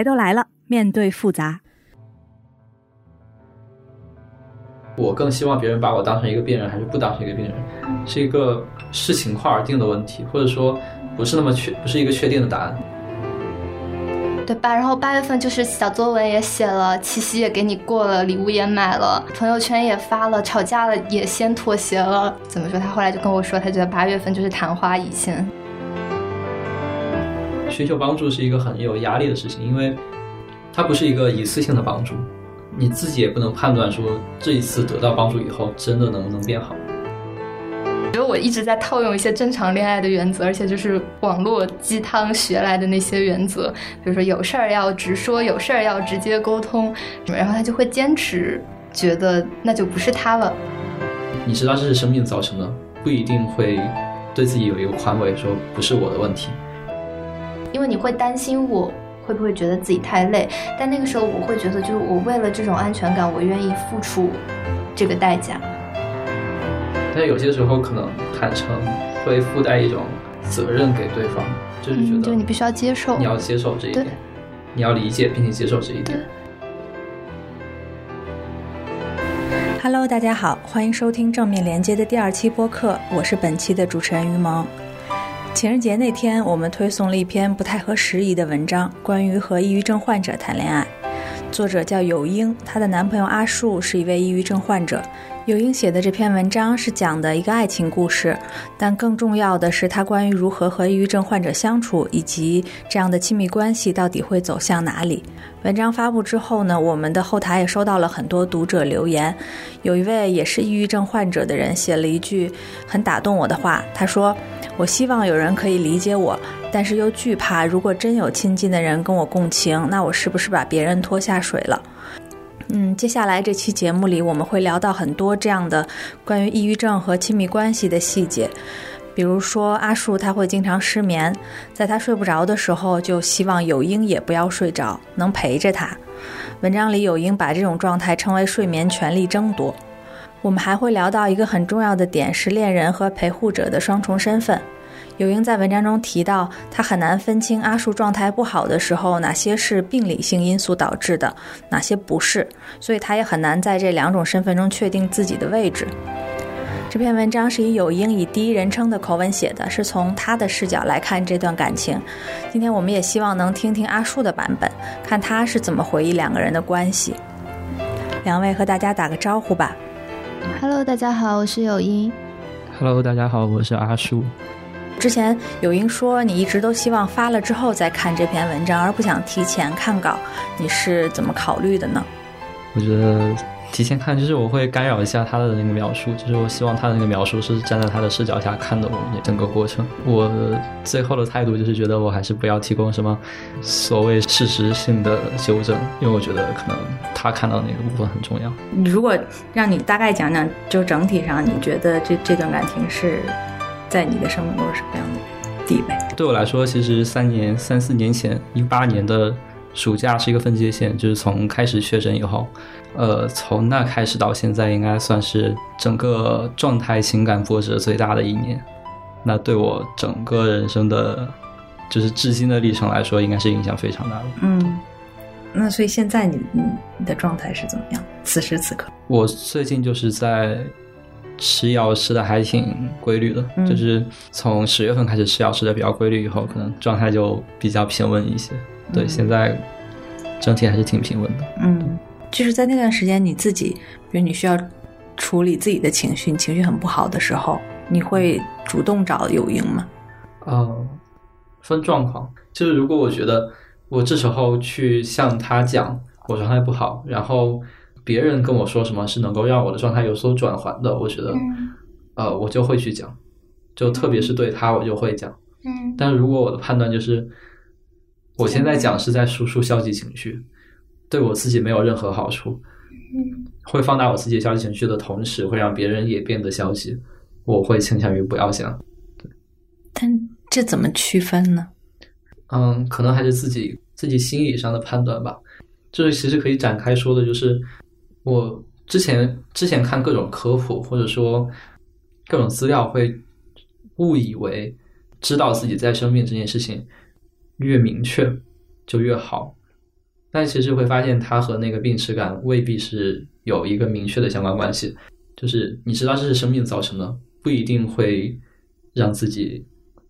来都来了，面对复杂。我更希望别人把我当成一个病人，还是不当成一个病人，是一个视情况而定的问题，或者说不是那么确，不是一个确定的答案。对吧？然后八月份就是小作文也写了，七夕也给你过了，礼物也买了，朋友圈也发了，吵架了也先妥协了。怎么说？他后来就跟我说，他觉得八月份就是昙花一现。寻求帮助是一个很有压力的事情，因为它不是一个一次性的帮助，你自己也不能判断说这一次得到帮助以后真的能不能变好。觉得我一直在套用一些正常恋爱的原则，而且就是网络鸡汤学来的那些原则，比如说有事儿要直说，有事儿要直接沟通，然后他就会坚持，觉得那就不是他了。你知道这是生命造成的，不一定会对自己有一个宽慰，说不是我的问题。因为你会担心我会不会觉得自己太累，但那个时候我会觉得，就是我为了这种安全感，我愿意付出这个代价。但有些时候可能坦诚会附带一种责任给对方，就是觉得，就你必须要接受，你要接受这一点，你要理解并且接受这一点。Hello，大家好，欢迎收听正面连接的第二期播客，我是本期的主持人于萌。情人节那天，我们推送了一篇不太合时宜的文章，关于和抑郁症患者谈恋爱。作者叫有英，她的男朋友阿树是一位抑郁症患者。有英写的这篇文章是讲的一个爱情故事，但更重要的是她关于如何和抑郁症患者相处，以及这样的亲密关系到底会走向哪里。文章发布之后呢，我们的后台也收到了很多读者留言。有一位也是抑郁症患者的人写了一句很打动我的话，他说：“我希望有人可以理解我，但是又惧怕，如果真有亲近的人跟我共情，那我是不是把别人拖下水了？”嗯，接下来这期节目里，我们会聊到很多这样的关于抑郁症和亲密关系的细节，比如说阿树他会经常失眠，在他睡不着的时候，就希望有英也不要睡着，能陪着他。文章里有英把这种状态称为睡眠权力争夺。我们还会聊到一个很重要的点，是恋人和陪护者的双重身份。有英在文章中提到，他很难分清阿树状态不好的时候，哪些是病理性因素导致的，哪些不是，所以他也很难在这两种身份中确定自己的位置。这篇文章是以有英以第一人称的口吻写的，是从他的视角来看这段感情。今天我们也希望能听听阿树的版本，看他是怎么回忆两个人的关系。两位和大家打个招呼吧。Hello，大家好，我是有音。Hello，大家好，我是阿树。之前有英说你一直都希望发了之后再看这篇文章，而不想提前看稿，你是怎么考虑的呢？我觉得提前看就是我会干扰一下他的那个描述，就是我希望他的那个描述是站在他的视角下看的我们整个过程。我最后的态度就是觉得我还是不要提供什么所谓事实性的纠正，因为我觉得可能他看到那个部分很重要。如果让你大概讲讲，就整体上你觉得这这段感情是？在你的生命中是什么样的地位？对我来说，其实三年、三四年前，一八年的暑假是一个分界线，就是从开始确诊以后，呃，从那开始到现在，应该算是整个状态、情感波折最大的一年。那对我整个人生的，就是至今的历程来说，应该是影响非常大的。嗯，那所以现在你你你的状态是怎么样？此时此刻，我最近就是在。吃药吃的还挺规律的，就是从十月份开始吃药吃的比较规律，以后可能状态就比较平稳一些。对，现在整体还是挺平稳的。嗯，就是在那段时间，你自己，比如你需要处理自己的情绪，情绪很不好的时候，你会主动找有英吗？哦，分状况，就是如果我觉得我这时候去向他讲我状态不好，然后。别人跟我说什么是能够让我的状态有所转换的，我觉得，呃，我就会去讲，就特别是对他，我就会讲。嗯。但如果我的判断就是，我现在讲是在输出消极情绪，对我自己没有任何好处，嗯，会放大我自己消极情绪的同时，会让别人也变得消极，我会倾向于不要讲。对。但这怎么区分呢？嗯，可能还是自己自己心理上的判断吧。就是其实可以展开说的，就是。我之前之前看各种科普或者说各种资料，会误以为知道自己在生病这件事情越明确就越好，但其实会发现它和那个病耻感未必是有一个明确的相关关系。就是你知道这是生病造成的，不一定会让自己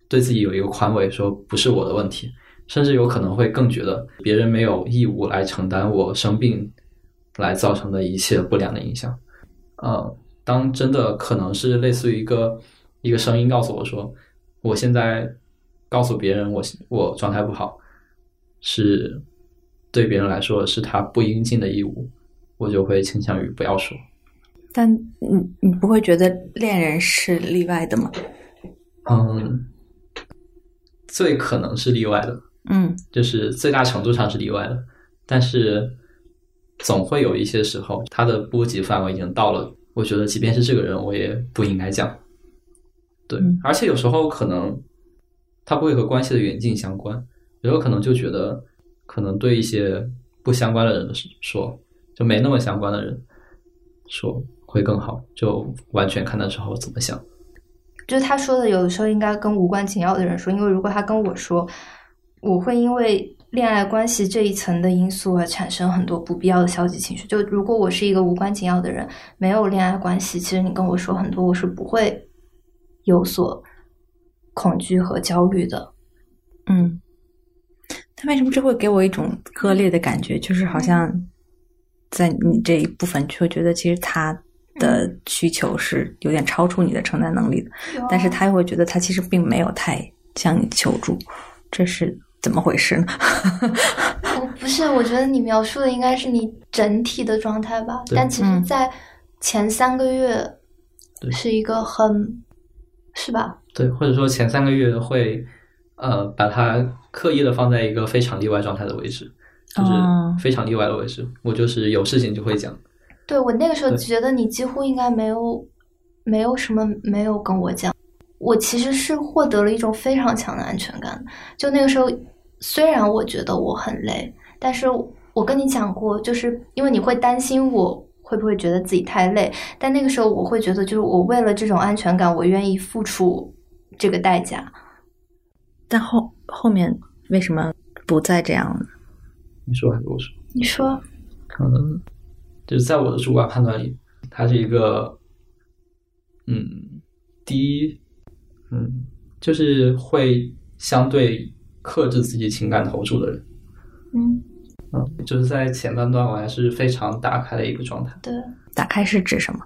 对自己有一个宽慰，说不是我的问题，甚至有可能会更觉得别人没有义务来承担我生病来造成的一切不良的影响。呃，当真的可能是类似于一个一个声音告诉我说，我现在告诉别人我我状态不好，是对别人来说是他不应尽的义务，我就会倾向于不要说。但你你不会觉得恋人是例外的吗？嗯，最可能是例外的，嗯就是最大程度上是例外的，但是总会有一些时候，它的波及范围已经到了，我觉得即便是这个人，我也不应该讲。对，嗯而且有时候可能它不会和关系的远近相关，也有可能就觉得可能对一些不相关的人说，就没那么相关的人说会更好，就完全看那时候怎么想。就是他说的，有的时候应该跟无关紧要的人说，因为如果他跟我说，我会因为恋爱关系这一层的因素而产生很多不必要的消极情绪。就如果我是一个无关紧要的人，没有恋爱关系，其实你跟我说很多，我是不会有所恐惧和焦虑的。嗯。他为什么这会给我一种割裂的感觉？就是好像在你这一部分，就会觉得其实他的需求是有点超出你的承担能力的，但是他又会觉得他其实并没有太向你求助，这是怎么回事呢？我 不是，我觉得你描述的应该是你整体的状态吧。但其实，嗯在前三个月对是一个很，是吧？对，或者说前三个月会，呃，把它刻意的放在一个非常例外状态的位置，就是哦非常例外的位置。我就是有事情就会讲，对我那个时候觉得你几乎应该没有没有什么没有跟我讲，我其实是获得了一种非常强的安全感。就那个时候，虽然我觉得我很累，但是我跟你讲过，就是因为你会担心我会不会觉得自己太累，但那个时候我会觉得，就是我为了这种安全感，我愿意付出这个代价。但后后面为什么不再这样了呢？你说还是我说？你说，嗯，就是在我的主观判断里，他是一个，嗯，第一，嗯，就是会相对克制自己情感投注的人。嗯，嗯，就是在前半段我还是非常打开的一个状态，对，打开是指什么？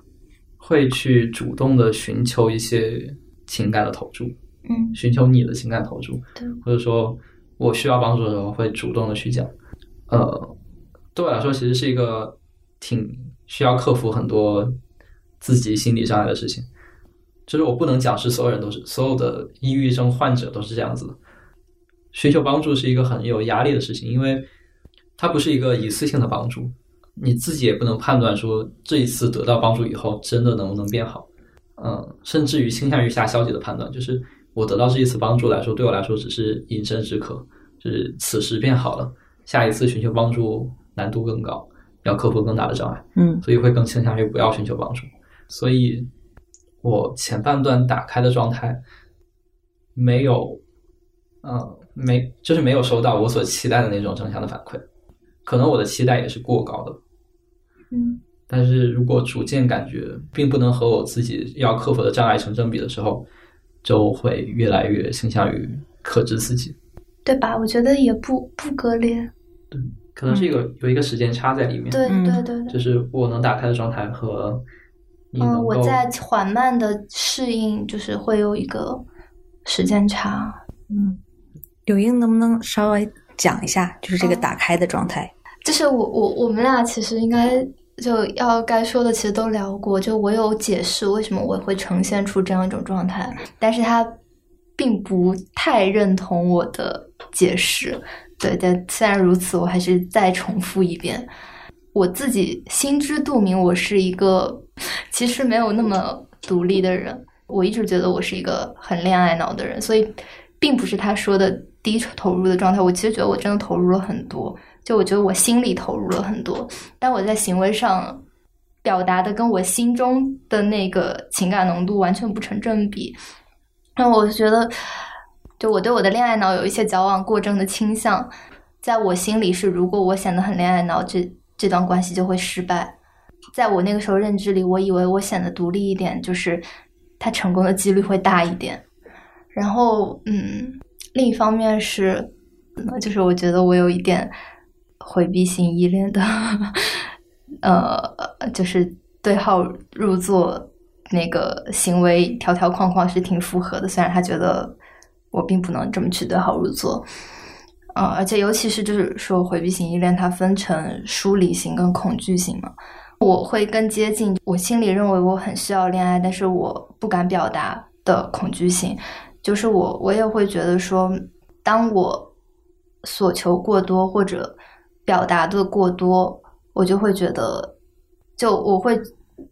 会去主动的寻求一些情感的投注，嗯，寻求你的情感投注，对，或者说我需要帮助的时候会主动的去讲。呃，对我来说其实是一个挺需要克服很多自己心理障碍的事情。就是我不能讲是所有人都是所有的抑郁症患者都是这样子的。寻求帮助是一个很有压力的事情，因为它不是一个一次性的帮助，你自己也不能判断说这一次得到帮助以后真的能不能变好。嗯，甚至于倾向于下消极的判断，就是我得到这一次帮助来说，对我来说只是饮鸩止渴，就是此时变好了，下一次寻求帮助难度更高，要克服更大的障碍，嗯。所以会更倾向于不要寻求帮助。所以，我前半段打开的状态没有，嗯，没就是没有收到我所期待的那种正向的反馈，可能我的期待也是过高的，嗯，但是如果逐渐感觉并不能和我自己要克服的障碍成正比的时候，就会越来越倾向于克制自己，对吧？我觉得也不不割裂。对可能是一个、有一个时间差在里面，对嗯对对对。就是我能打开的状态和你嗯，我在缓慢的适应，就是会有一个时间差。嗯，柳英能不能稍微讲一下，就是这个嗯打开的状态？就是我我我们俩其实应该就要该说的其实都聊过，就我有解释为什么我会呈现出这样一种状态，但是他并不太认同我的解释。对，但虽然如此，我还是再重复一遍。我自己心知肚明，我是一个其实没有那么独立的人。我一直觉得我是一个很恋爱脑的人，所以并不是他说的低投入的状态。我其实觉得我真的投入了很多，就我觉得我心里投入了很多，但我在行为上表达的跟我心中的那个情感浓度完全不成正比。那我就觉得，就我对我的恋爱脑有一些矫枉过正的倾向。在我心里是，如果我显得很恋爱脑，这这段关系就会失败。在我那个时候认知里，我以为我显得独立一点，就是他成功的几率会大一点。然后，嗯，另一方面是，就是我觉得我有一点回避型依恋的，呃，就是对号入座那个行为条条框框是挺符合的。虽然他觉得我并不能这么去对号入座，呃，而且尤其是就是说回避型依恋，它分成疏离型跟恐惧型嘛。我会更接近我心里认为我很需要恋爱，但是我不敢表达的恐惧性，就是我我也会觉得说，当我所求过多或者表达的过多，我就会觉得，就我会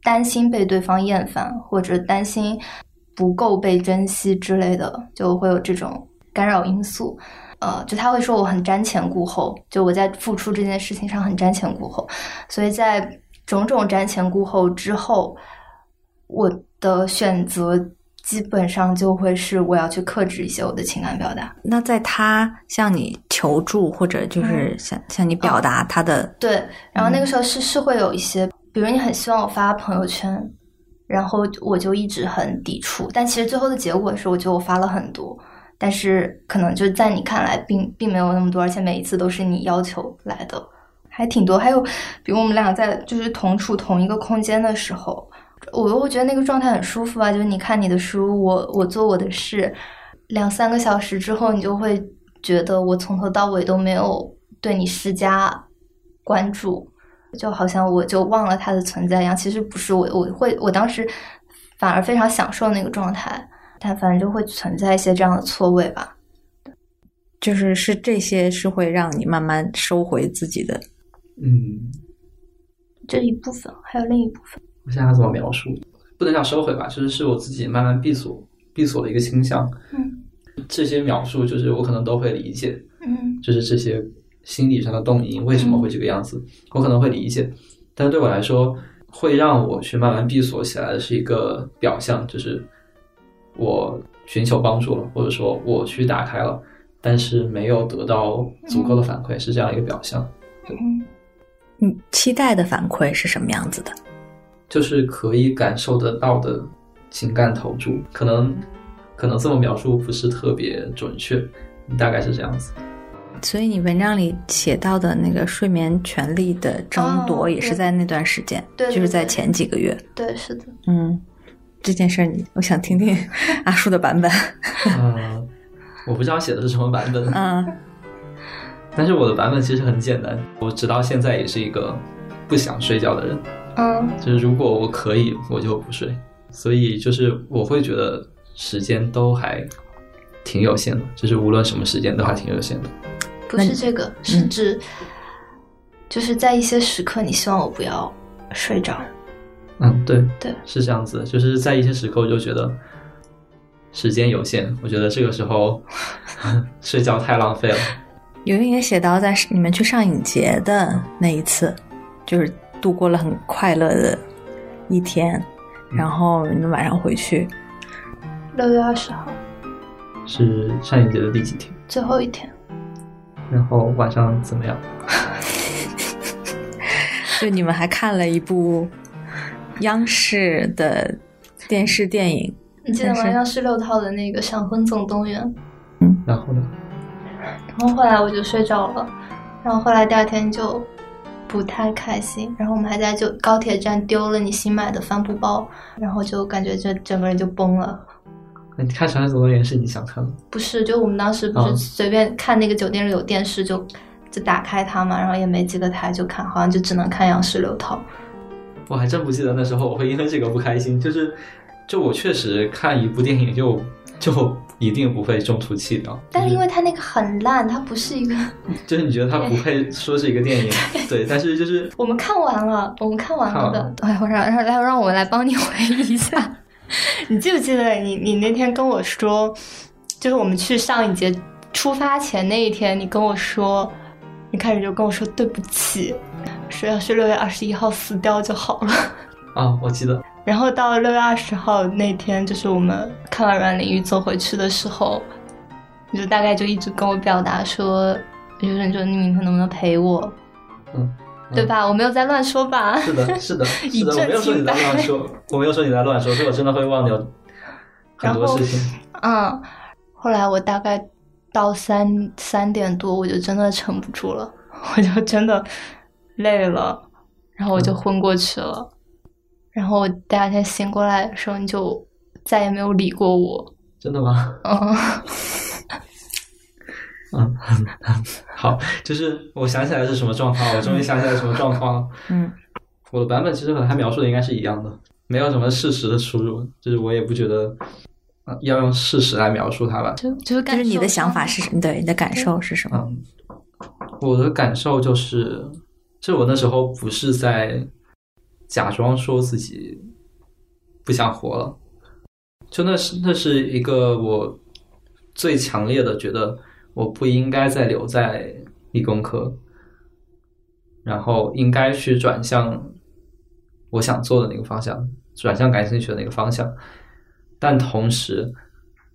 担心被对方厌烦，或者担心不够被珍惜之类的，就会有这种干扰因素。呃，就他会说我很瞻前顾后，就我在付出这件事情上很瞻前顾后，所以在。种种瞻前顾后之后，我的选择基本上就会是我要去克制一些我的情感表达。那在他向你求助或者就是向向你表达他的对，然后那个时候是是会有一些，比如你很希望我发朋友圈，然后我就一直很抵触，但其实最后的结果是，我觉得我发了很多，但是可能就在你看来并并没有那么多，而且每一次都是你要求来的。还挺多，还有，比如我们俩在就是同处同一个空间的时候，我我觉得那个状态很舒服啊。就是你看你的书，我我做我的事，两三个小时之后，你就会觉得我从头到尾都没有对你施加关注，就好像我就忘了它的存在一样。其实不是，我我会我当时反而非常享受那个状态，但反正就会存在一些这样的错位吧。就是是这些是会让你慢慢收回自己的。嗯，这一部分还有另一部分，我想想怎么描述，不能叫收回吧，就是是我自己慢慢闭锁、闭锁的一个倾向。嗯，这些描述就是我可能都会理解。嗯，就是这些心理上的动因为什么会这个样子，我可能会理解，但对我来说，会让我去慢慢闭锁起来的是一个表象，就是我寻求帮助了，或者说我去打开了，但是没有得到足够的反馈，是这样一个表象。嗯。你期待的反馈是什么样子的？就是可以感受得到的情感投注，可能可能这么描述不是特别准确，大概是这样子。所以你文章里写到的那个睡眠权利的争夺，也是在那段时间，对，就是在前几个月。对，是的。嗯，这件事儿你，我想听听 阿叔的版本。嗯，我不知道写的是什么版本。嗯。但是我的版本其实很简单，我直到现在也是一个不想睡觉的人。嗯，就是如果我可以，我就不睡。所以就是我会觉得时间都还挺有限的，就是无论什么时间都还挺有限的。不是这个，是指就是在一些时刻，你希望我不要睡着。嗯，对对，是这样子。就是在一些时刻，我就觉得时间有限，我觉得这个时候 睡觉太浪费了。有人也写到，在你们去上影节的那一次，就是度过了很快乐的一天，然后你们晚上回去。六月二十号是上影节的第几天？最后一天。然后晚上怎么样？就你们还看了一部央视的电视电影，你记得吗？央视六套的那个《闪婚总动员》。嗯，然后呢？然后后来我就睡着了，然后后来第二天就不太开心，然后我们还在就高铁站丢了你新买的帆布包，然后就感觉这整个人就崩了。你看《长安总动员》是你想看吗？不是，就我们当时不是随便看那个酒店里有电视就就打开它嘛，然后也没几个台就看，好像就只能看央视六套。我还真不记得那时候我会因为这个不开心，就是就我确实看一部电影就就。一定不会中途弃掉，但是因为它那个很烂，它不是一个，就是你觉得它不配说是一个电影，对，但是就是 我们看完了，我们看完了的，哎，我让让让让我来帮你回忆一下，你记不记得你你那天跟我说，就是我们去上一节出发前那一天，你跟我说，你开始就跟我说对不起，说要是六月二十一号死掉就好了，啊，我记得。然后到六月二十号那天，就是我们看完《软领域》走回去的时候，你就大概就一直跟我表达说，就是你说你明天能不能陪我？嗯，嗯对吧？我没有在乱说吧？是的，是的，以 是的，我没有说你在乱说，我没有说你在乱说，是我真的会忘掉很多事情。嗯，后来我大概到三三点多，我就真的撑不住了，我就真的累了，然后我就嗯昏过去了。然后我第二天醒过来的时候，你就再也没有理过我。真的吗？嗯，嗯，好，就是我想起来是什么状况，我终于想起来什么状况了。嗯 我的版本其实和他描述的应该是一样的，没有什么事实的出入，就是我也不觉得、呃要用事实来描述它吧。就就是感就是你的想法是什么？对，你的感受是什么？嗯，我的感受就是，就我那时候不是在假装说自己不想活了，就那是那是一个我最强烈的觉得我不应该再留在理工科，然后应该去转向我想做的那个方向，转向感兴趣的那个方向，但同时，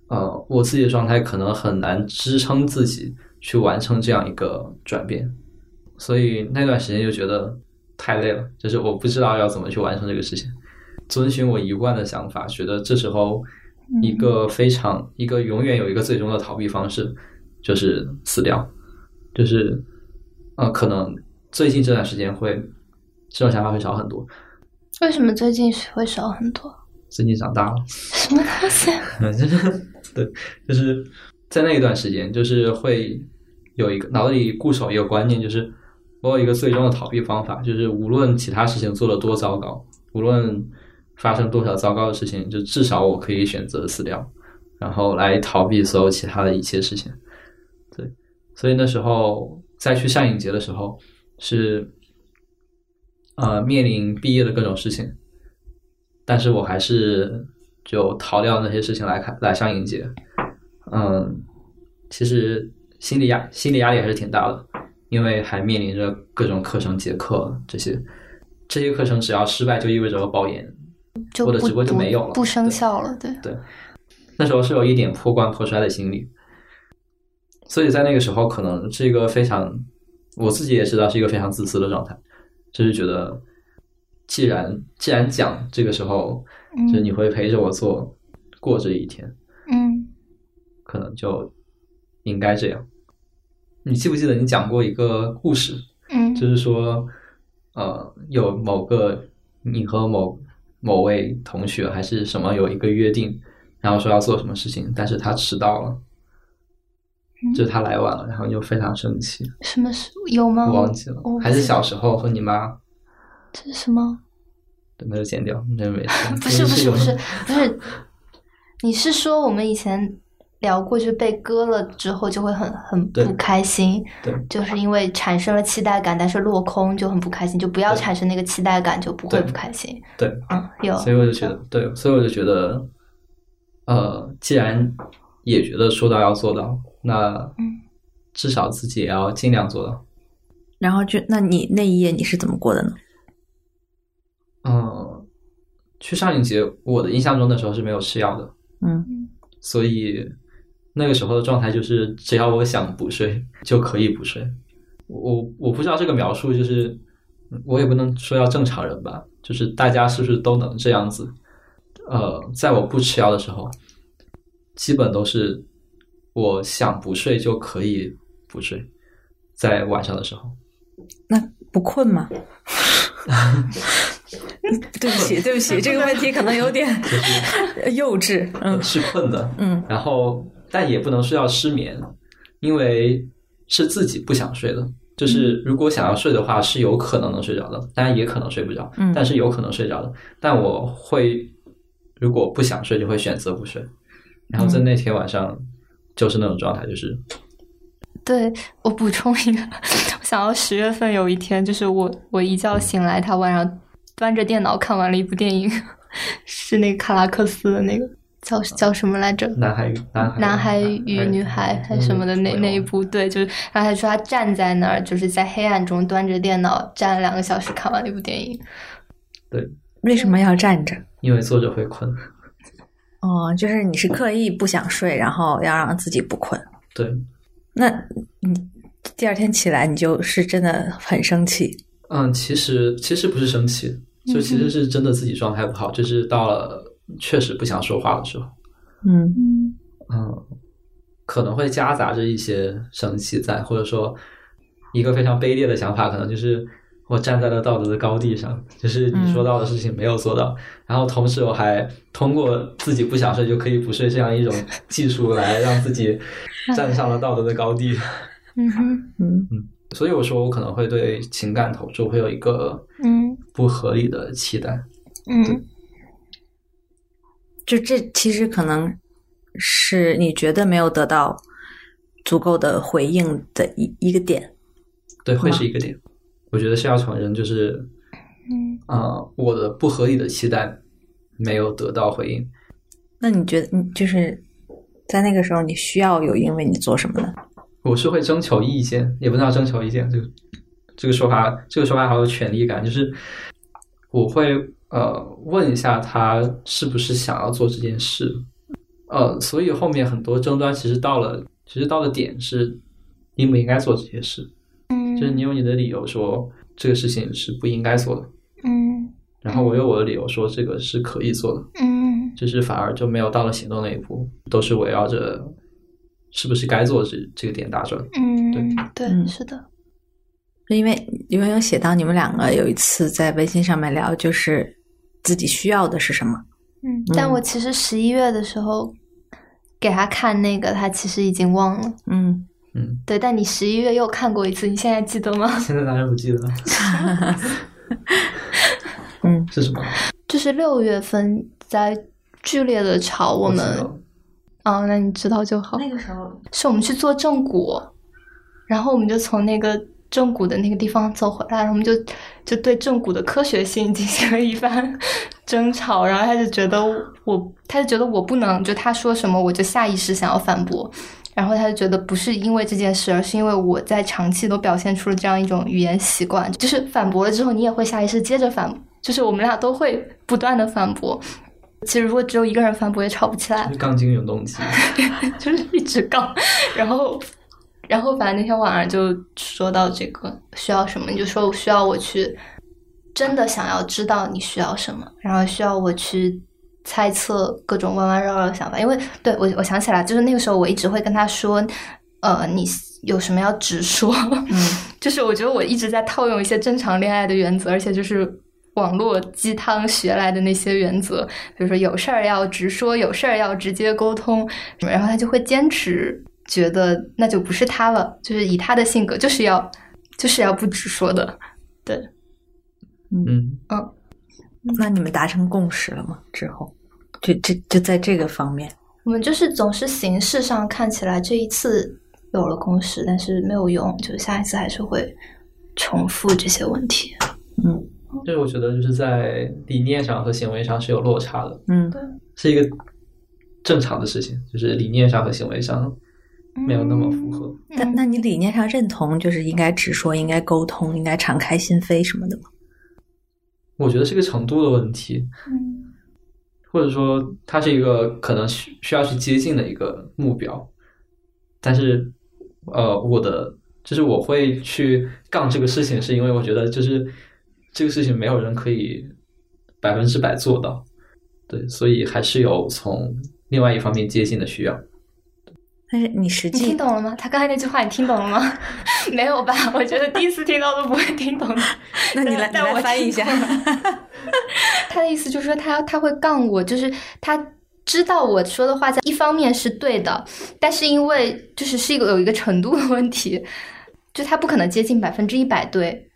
呃，我自己的状态可能很难支撑自己去完成这样一个转变，所以那段时间就觉得太累了，就是我不知道要怎么去完成这个事情。遵循我一贯的想法，觉得这时候一个非常一个永远有一个最终的逃避方式，就是死掉，就是呃，可能最近这段时间会这种想法会少很多。为什么最近会少很多？最近长大了，什么东西？就是对，就是在那一段时间，就是会有一个脑子里固守一个观念，就是我有一个最终的逃避方法，就是无论其他事情做的多糟糕，无论发生多少糟糕的事情，就至少我可以选择死掉，然后来逃避所有其他的一切事情。对，所以那时候再去上影节的时候，是呃面临毕业的各种事情，但是我还是就逃掉那些事情来看来上影节。嗯，其实心理压心理压力还是挺大的，因为还面临着各种课程结课这些，这些课程只要失败就意味着我保研，就我的直播就没有了不生效了。对，对，那时候是有一点破罐破摔的心理，所以在那个时候可能是一个非常，我自己也知道是一个非常自私的状态，就是觉得既然既然讲这个时候，就是你会陪着我做过这一天，嗯可能就应该这样。你记不记得你讲过一个故事？嗯就是说，呃，有某个你和某某位同学还是什么有一个约定，然后说要做什么事情，但是他迟到了，嗯就是他来晚了，然后你就非常生气，什么是有吗？我忘记了，还是小时候和你妈，这是什么？对那就剪掉，那没事。不是 不是不是不是，你是说我们以前聊过，就被割了之后就会很很不开心，对就是因为产生了期待感，但是落空就很不开心，就不要产生那个期待感，就不会不开心。对，嗯，有，所以我就觉得，对，所以我就觉得，呃，既然也觉得说到要做到，那嗯至少自己也要尽量做到。然后就那你那一夜你是怎么过的呢？嗯，去上影节，我的印象中的时候是没有吃药的，嗯所以那个时候的状态就是，只要我想补睡就可以补睡。我我不知道这个描述，就是我也不能说要正常人吧，就是大家是不是都能这样子？呃，在我不吃药的时候，基本都是我想不睡就可以不睡，在晚上的时候。那不困吗？对不起，对不起，这个问题可能有点幼稚。嗯是困的，嗯然后但也不能睡到失眠，因为是自己不想睡的。就是如果想要睡的话，是有可能能睡着的，当然也可能睡不着，嗯但是有可能睡着的。但我会如果不想睡，就会选择不睡。然后在那天晚上就是那种状态，就是对我补充一个，我想到十月份有一天，就是我我一觉醒来，他晚上端着电脑看完了一部电影，是那个卡拉克斯的那个叫叫什么来着？男孩与男孩男孩与女孩还是什么的那那一部，对，就是然后他说他站在那儿，就是在黑暗中端着电脑站了两个小时，看完了一部电影。对为什么要站着？因为坐着会困。哦，就是你是刻意不想睡，然后要让自己不困。对，那你第二天起来你就是真的很生气。嗯，其实其实不是生气，就其实是真的自己状态不好，就是到了确实不想说话的时候，嗯。嗯。嗯，可能会夹杂着一些生气在，或者说一个非常卑劣的想法，可能就是我站在了道德的高地上，就是你说到的事情没有做到，然后同时我还通过自己不想睡就可以不睡这样一种技术来让自己站上了道德的高地。嗯哼。嗯。所以我说，我可能会对情感投注会有一个嗯。不合理的期待。嗯就这其实可能是你觉得没有得到足够的回应的一一个点。对，会是一个点。我觉得是要承认，就是，嗯呃，我的不合理的期待没有得到回应。那你觉得你就是在那个时候你需要有因为你做什么呢？我是会征求意见，也不知道征求意见，这个这个说法，这个说法好有权利感，就是我会呃问一下他是不是想要做这件事，呃，所以后面很多争端其实到了，其实到了点是应不应该做这些事，嗯，就是你有你的理由说这个事情是不应该做的，嗯。然后我有我的理由说这个是可以做的，嗯。就是反而就没有到了行动那一步，都是围绕着是不是该做这这个点打转。嗯，对对嗯是的，因为因为有写到你们两个有一次在微信上面聊，就是自己需要的是什么。嗯，但我其实十一月的时候给他看那个，他其实已经忘了。嗯嗯，对，但你十一月又看过一次，你现在记得吗？现在当然不记得了，嗯是什么？就是六月份在剧烈的吵我们哦，那你知道就好。那个时候，是我们去做正骨，然后我们就从那个正骨的那个地方走回来，然后我们就就对正骨的科学性进行了一番争吵，然后他就觉得我，他就觉得我不能，就他说什么我就下意识想要反驳，然后他就觉得不是因为这件事，而是因为我在长期都表现出了这样一种语言习惯，就是反驳了之后你也会下意识接着反，就是我们俩都会不断的反驳。其实如果只有一个人反驳也吵不起来就，是钢筋永动机。就是一直杠，然后，然后反正那天晚上就说到这个需要什么，你就说我需要我去真的想要知道你需要什么，然后需要我去猜测各种弯弯绕绕的想法，因为对我我想起来，就是那个时候我一直会跟他说，呃，你有什么要直说，嗯 就是我觉得我一直在套用一些正常恋爱的原则，而且就是。网络鸡汤学来的那些原则，比如说有事儿要直说，有事儿要直接沟通，然后他就会坚持，觉得那就不是他了，就是以他的性格，就是要就是要不直说的。对，嗯。嗯，那你们达成共识了吗？之后，就就就在这个方面，我们就是总是形式上看起来这一次有了共识，但是没有用，就是下一次还是会重复这些问题。嗯。就是我觉得就是在理念上和行为上是有落差的，嗯。对。是一个正常的事情，就是理念上和行为上没有那么符合。那那你理念上认同就是应该直说，应该沟通，应该敞开心扉什么的吗？我觉得是个程度的问题，嗯或者说它是一个可能需需要去接近的一个目标，但是呃，我的就是我会去杠这个事情，是因为我觉得就是这个事情没有人可以百分之百做到，对，所以还是有从另外一方面接近的需要。但是你实际听懂了吗？他刚才那句话你听懂了吗？没有吧？我觉得第一次听到都不会听懂的。那你来你但我来翻译一下 他的意思就是说他他会杠我，就是他知道我说的话在一方面是对的，但是因为就是是一个有一个程度的问题，就他不可能接近百分之一百对，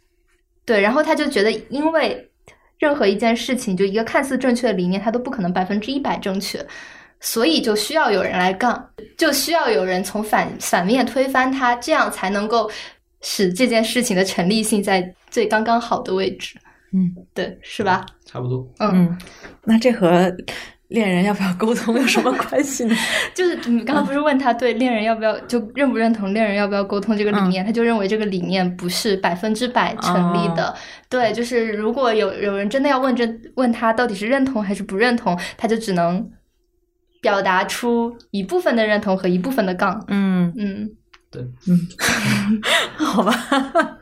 对，然后他就觉得因为任何一件事情，就一个看似正确的理念，他都不可能百分之一百正确。所以就需要有人来杠，就需要有人从反反面推翻他，这样才能够使这件事情的成立性在最刚刚好的位置。嗯对，是吧？差不多，嗯，嗯，那这和恋人要不要沟通有什么关系呢？就是你刚刚不是问他对恋人要不要就认不认同恋人要不要沟通这个理念，他就认为这个理念不是百分之百成立的。对，就是如果有有人真的要问这问他到底是认同还是不认同，他就只能表达出一部分的认同和一部分的杠。嗯，嗯对，嗯，好吧。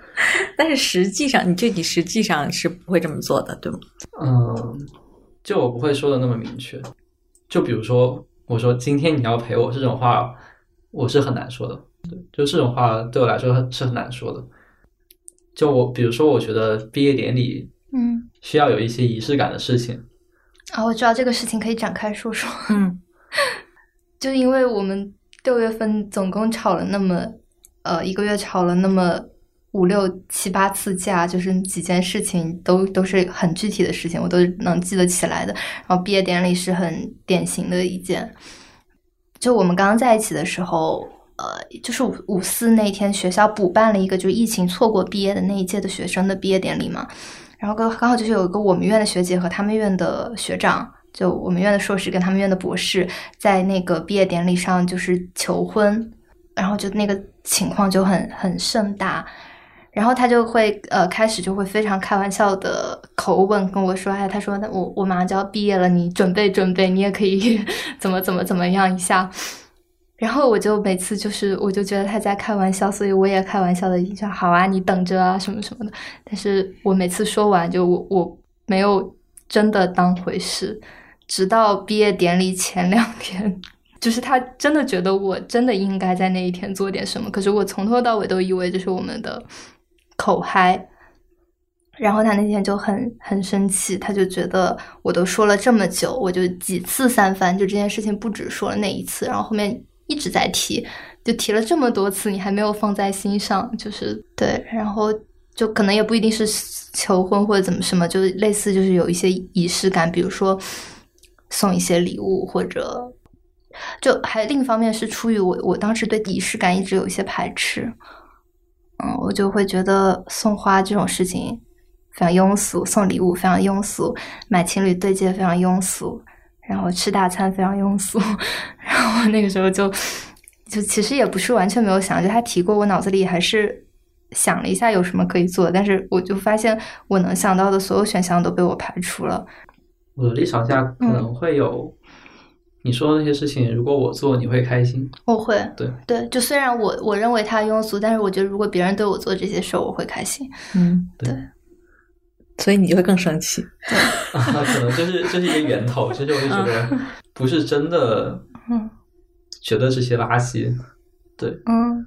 但是实际上，你具体实际上是不会这么做的，对吗？嗯，就我不会说的那么明确。就比如说，我说今天你要陪我这种话，我是很难说的。对，就这种话对我来说是很难说的。就我，比如说，我觉得毕业典礼，嗯，需要有一些仪式感的事情。啊，我知道这个事情可以展开说说。嗯，就因为我们六月份总共吵了那么，呃，一个月吵了那么五六七八次架，就是几件事情都都是很具体的事情，我都能记得起来的。然后毕业典礼是很典型的一件。就我们刚刚在一起的时候，呃，就是五五四那天，学校补办了一个就是疫情错过毕业的那一届的学生的毕业典礼嘛。然后刚刚好就是有一个我们院的学姐和他们院的学长，就我们院的硕士跟他们院的博士，在那个毕业典礼上就是求婚，然后就那个情况就很很盛大，然后他就会呃开始就会非常开玩笑的口吻跟我说，哎，他说那我我马上就要毕业了，你准备准备，你也可以 怎么怎么怎么样一下。然后我就每次就是我就觉得他在开玩笑，所以我也开玩笑的一句好啊，你等着啊什么什么的。但是我每次说完就我我没有真的当回事，直到毕业典礼前两天，就是他真的觉得我真的应该在那一天做点什么。可是我从头到尾都以为这是我们的口嗨，然后他那天就很很生气，他就觉得我都说了这么久，我就几次三番，就这件事情不止说了那一次，然后后面。一直在提，就提了这么多次，你还没有放在心上，就是对，然后就可能也不一定是求婚或者怎么什么，就是类似就是有一些仪式感，比如说送一些礼物，或者就还另一方面是出于我我当时对仪式感一直有一些排斥，嗯，我就会觉得送花这种事情非常庸俗，送礼物非常庸俗，买情侣对戒非常庸俗。然后吃大餐非常庸俗，然后那个时候就就其实也不是完全没有想，就他提过，我脑子里还是想了一下有什么可以做，但是我就发现我能想到的所有选项都被我排除了。我的立场下可能会有你说的那些事情，如果我做，你会开心？我会，对。对，就虽然我我认为他庸俗，但是我觉得如果别人对我做这些事儿，我会开心。嗯，对。所以你就会更生气，可能就是这是一个源头，就是我就觉得不是真的，嗯，觉得这些垃圾，对，嗯，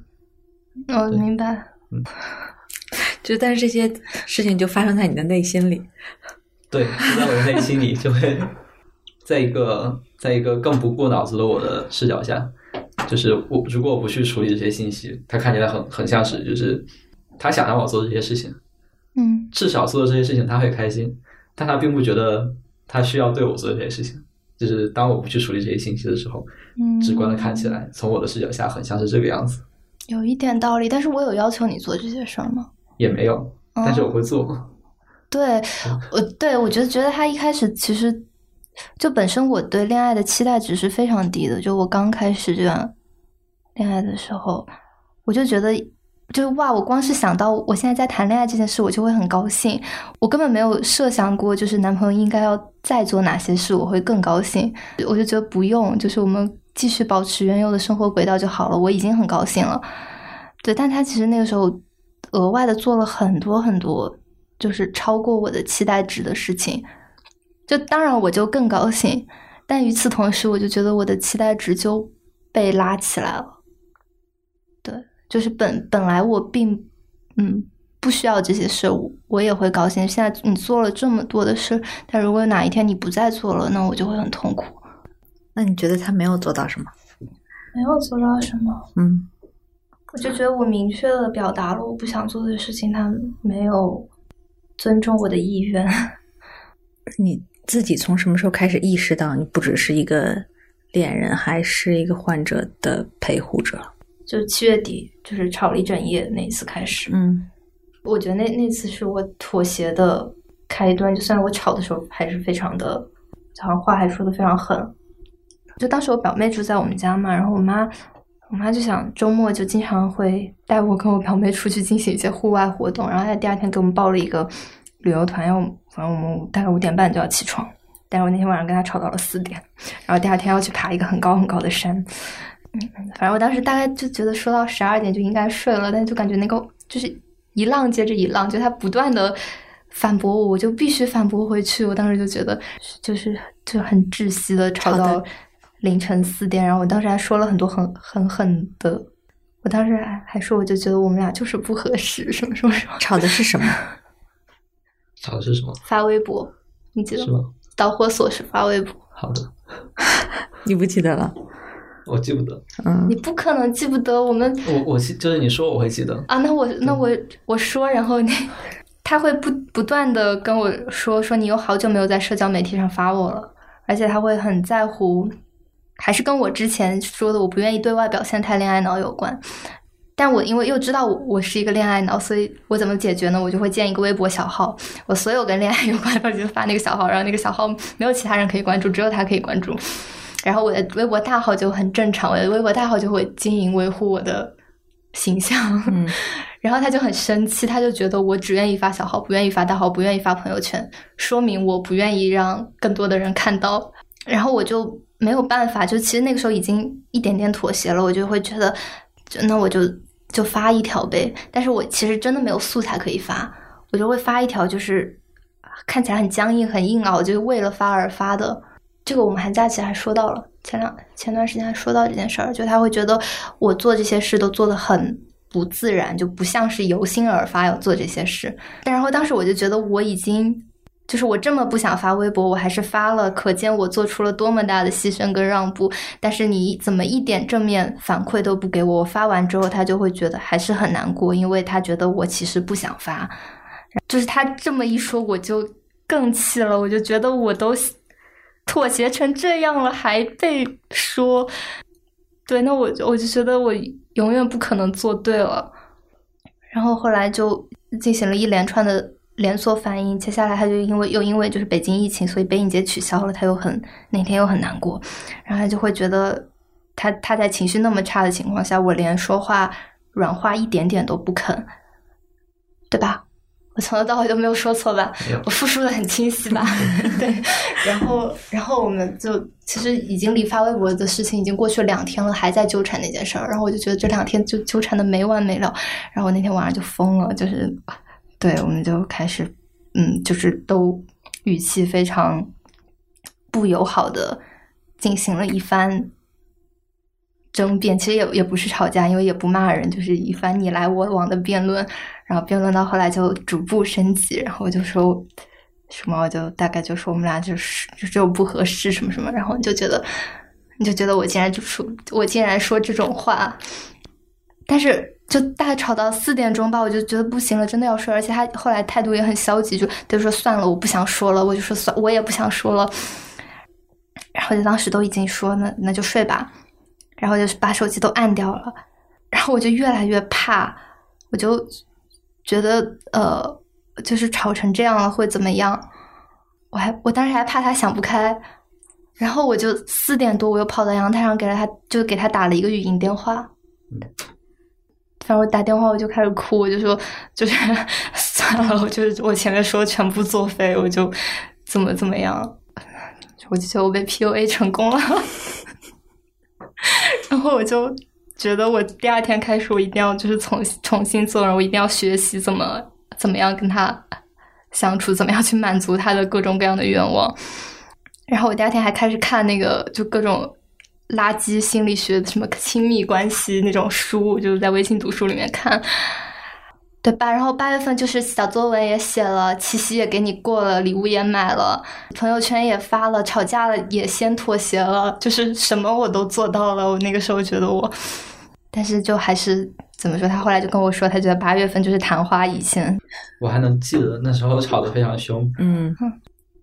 我明白，嗯，就但是这些事情就发生在你的内心里，对，就在我的内心里，就会在一个在一个更不过脑子的我的视角下，就是我如果我不去处理这些信息，他看起来很很像是就是他想让我做这些事情。嗯，至少做的这些事情他会开心，但他并不觉得他需要对我做这些事情。就是当我不去处理这些信息的时候，嗯，直观的看起来，从我的视角下，很像是这个样子。有一点道理，但是我有要求你做这些事儿吗？也没有，但是我会做。对，我对我觉得觉得他一开始其实就本身我对恋爱的期待值是非常低的。就我刚开始这段恋爱的时候，我就觉得。就是哇！我光是想到我现在在谈恋爱这件事，我就会很高兴。我根本没有设想过，就是男朋友应该要再做哪些事，我会更高兴。我就觉得不用，就是我们继续保持原有的生活轨道就好了。我已经很高兴了。对，但他其实那个时候额外的做了很多很多，就是超过我的期待值的事情。就当然我就更高兴，但与此同时，我就觉得我的期待值就被拉起来了。对就是本本来我并嗯不需要这些事，我我也会高兴。现在你做了这么多的事，但如果哪一天你不再做了，那我就会很痛苦。那你觉得他没有做到什么？没有做到什么？嗯，我就觉得我明确的表达了我不想做的事情，他没有尊重我的意愿。你自己从什么时候开始意识到你不只是一个恋人，还是一个患者的陪护者？就是七月底，就是吵了一整夜那一次开始。嗯，我觉得那那次是我妥协的开端。就算我吵的时候还是非常的，好像话还说的非常狠。就当时我表妹住在我们家嘛，然后我妈，我妈就想周末就经常会带我跟我表妹出去进行一些户外活动。然后她第二天给我们报了一个旅游团，要反正我们大概五点半就要起床。但是我那天晚上跟她吵到了四点，然后第二天要去爬一个很高很高的山。嗯反正我当时大概就觉得说到十二点就应该睡了，但就感觉那个就是一浪接着一浪，就她不断的反驳我，我就必须反驳回去。我当时就觉得就是就很窒息的吵到凌晨四点，然后我当时还说了很多很很狠的，我当时还还说我就觉得我们俩就是不合适，什么什么什么。吵的是什么？吵的是什么？发微博，你记得是吗？导火索是发微博，好的，你不记得了？我记不得。嗯你不可能记不得我们我我记就是你说我会记得，啊，那我那我我说，然后你他会不不断的跟我说说你有好久没有在社交媒体上发我了，而且他会很在乎，还是跟我之前说的我不愿意对外表现太恋爱脑有关。但我因为又知道我我是一个恋爱脑，所以我怎么解决呢？我就会建一个微博小号，我所有跟恋爱有关的就发那个小号，然后那个小号没有其他人可以关注，只有他可以关注。然后我的微博大号就很正常，我的微博大号就会经营维护我的形象。嗯 然后他就很生气，他就觉得我只愿意发小号，不愿意发大号，不愿意发朋友圈，说明我不愿意让更多的人看到。然后我就没有办法，就其实那个时候已经一点点妥协了，我就会觉得，就那我就就发一条呗。但是我其实真的没有素材可以发，我就会发一条，就是看起来很僵硬、很硬啊，我，就为了发而发的。这个我们寒假期还说到了，前两前段时间还说到这件事儿，就他会觉得我做这些事都做得很不自然，就不像是由心而发要做这些事。但然后当时我就觉得我已经，就是我这么不想发微博，我还是发了，可见我做出了多么大的牺牲跟让步。但是你怎么一点正面反馈都不给我，我发完之后他就会觉得还是很难过，因为他觉得我其实不想发。就是他这么一说，我就更气了，我就觉得我都妥协成这样了，还被说，对，那我我就觉得我永远不可能做对了。然后后来就进行了一连串的连锁反应，接下来他就因为又因为就是北京疫情，所以北影节取消了，他又很那天又很难过，然后他就会觉得他他在情绪那么差的情况下，我连说话软化一点点都不肯，对吧？我从头到尾都没有说错吧？我复述的很清晰吧？对，然后然后我们就其实已经离发微博的事情已经过去了两天了，还在纠缠那件事儿。然后我就觉得这两天就纠缠的没完没了。然后我那天晚上就疯了，就是对，我们就开始嗯，就是都语气非常不友好的进行了一番争辩。其实也也不是吵架，因为也不骂人，就是一番你来我往的辩论。然后辩论到后来就逐步升级，然后我就说什么，我就大概就说我们俩就是就只有不合适什么什么，然后你就觉得你就觉得我竟然就说我竟然说这种话，但是就大概吵到四点钟吧，我就觉得不行了，真的要睡，而且他后来态度也很消极，就就说算了，我不想说了，我就说算，我也不想说了，然后就当时都已经说那那就睡吧，然后就是把手机都按掉了，然后我就越来越怕，我就。觉得呃，就是吵成这样了会怎么样？我还我当时还怕他想不开，然后我就四点多我又跑到阳台上给了他，就给他打了一个语音电话。反正我打电话我就开始哭，我就说就是 算了，我就是我前面说全部作废，我就怎么怎么样，我就觉得我被 PUA 成功了，然后我就。觉得我第二天开始，我一定要就是重重新做人，我一定要学习怎么怎么样跟他相处，怎么样去满足他的各种各样的愿望。然后我第二天还开始看那个就各种垃圾心理学，什么亲密关系那种书，就是在微信读书里面看，对吧？然后八月份就是小作文也写了，七夕也给你过了，礼物也买了，朋友圈也发了，吵架了也先妥协了，就是什么我都做到了。我那个时候觉得我。但是就还是怎么说？他后来就跟我说，他觉得八月份就是昙花一现。我还能记得那时候吵得非常凶。嗯，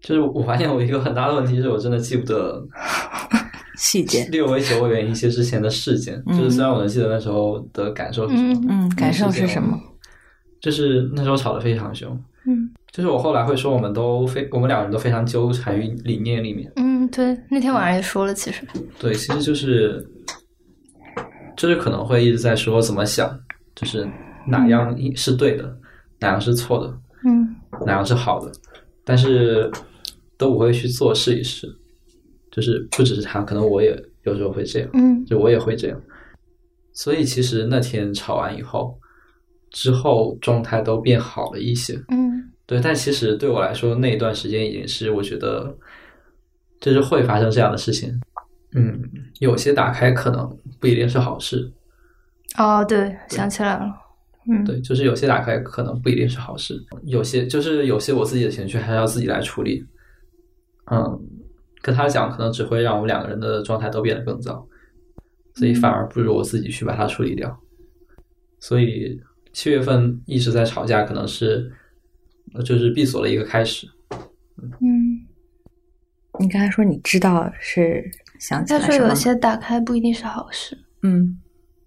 就是我发现我一个很大的问题是我真的记不得 细节，略微久远一些之前的事件。嗯就是虽然我能记得那时候的感受是什么，嗯，感受是什么？就是那时候吵得非常凶。嗯，就是我后来会说，我们都非我们两个人都非常纠缠于理念里面。嗯，对，那天晚上也说了，其实对，其实就是。就是可能会一直在说怎么想，就是哪样是对的，哪样是错的，嗯，哪样是好的，但是都不会去做试一试。就是不只是他，可能我也有时候会这样，嗯就我也会这样。所以其实那天吵完以后，之后状态都变好了一些。嗯对，但其实对我来说，那一段时间已经是我觉得，就是会发生这样的事情。嗯，有些打开可能不一定是好事。哦，对，想起来了，嗯，对，就是有些打开可能不一定是好事，有些就是有些我自己的情绪还是要自己来处理。嗯，跟他讲可能只会让我们两个人的状态都变得更糟，所以反而不如我自己去把它处理掉。所以七月份一直在吵架，可能是呃就是闭锁的一个开始。嗯，你刚才说你知道是想起他说有？些打开不一定是好事。嗯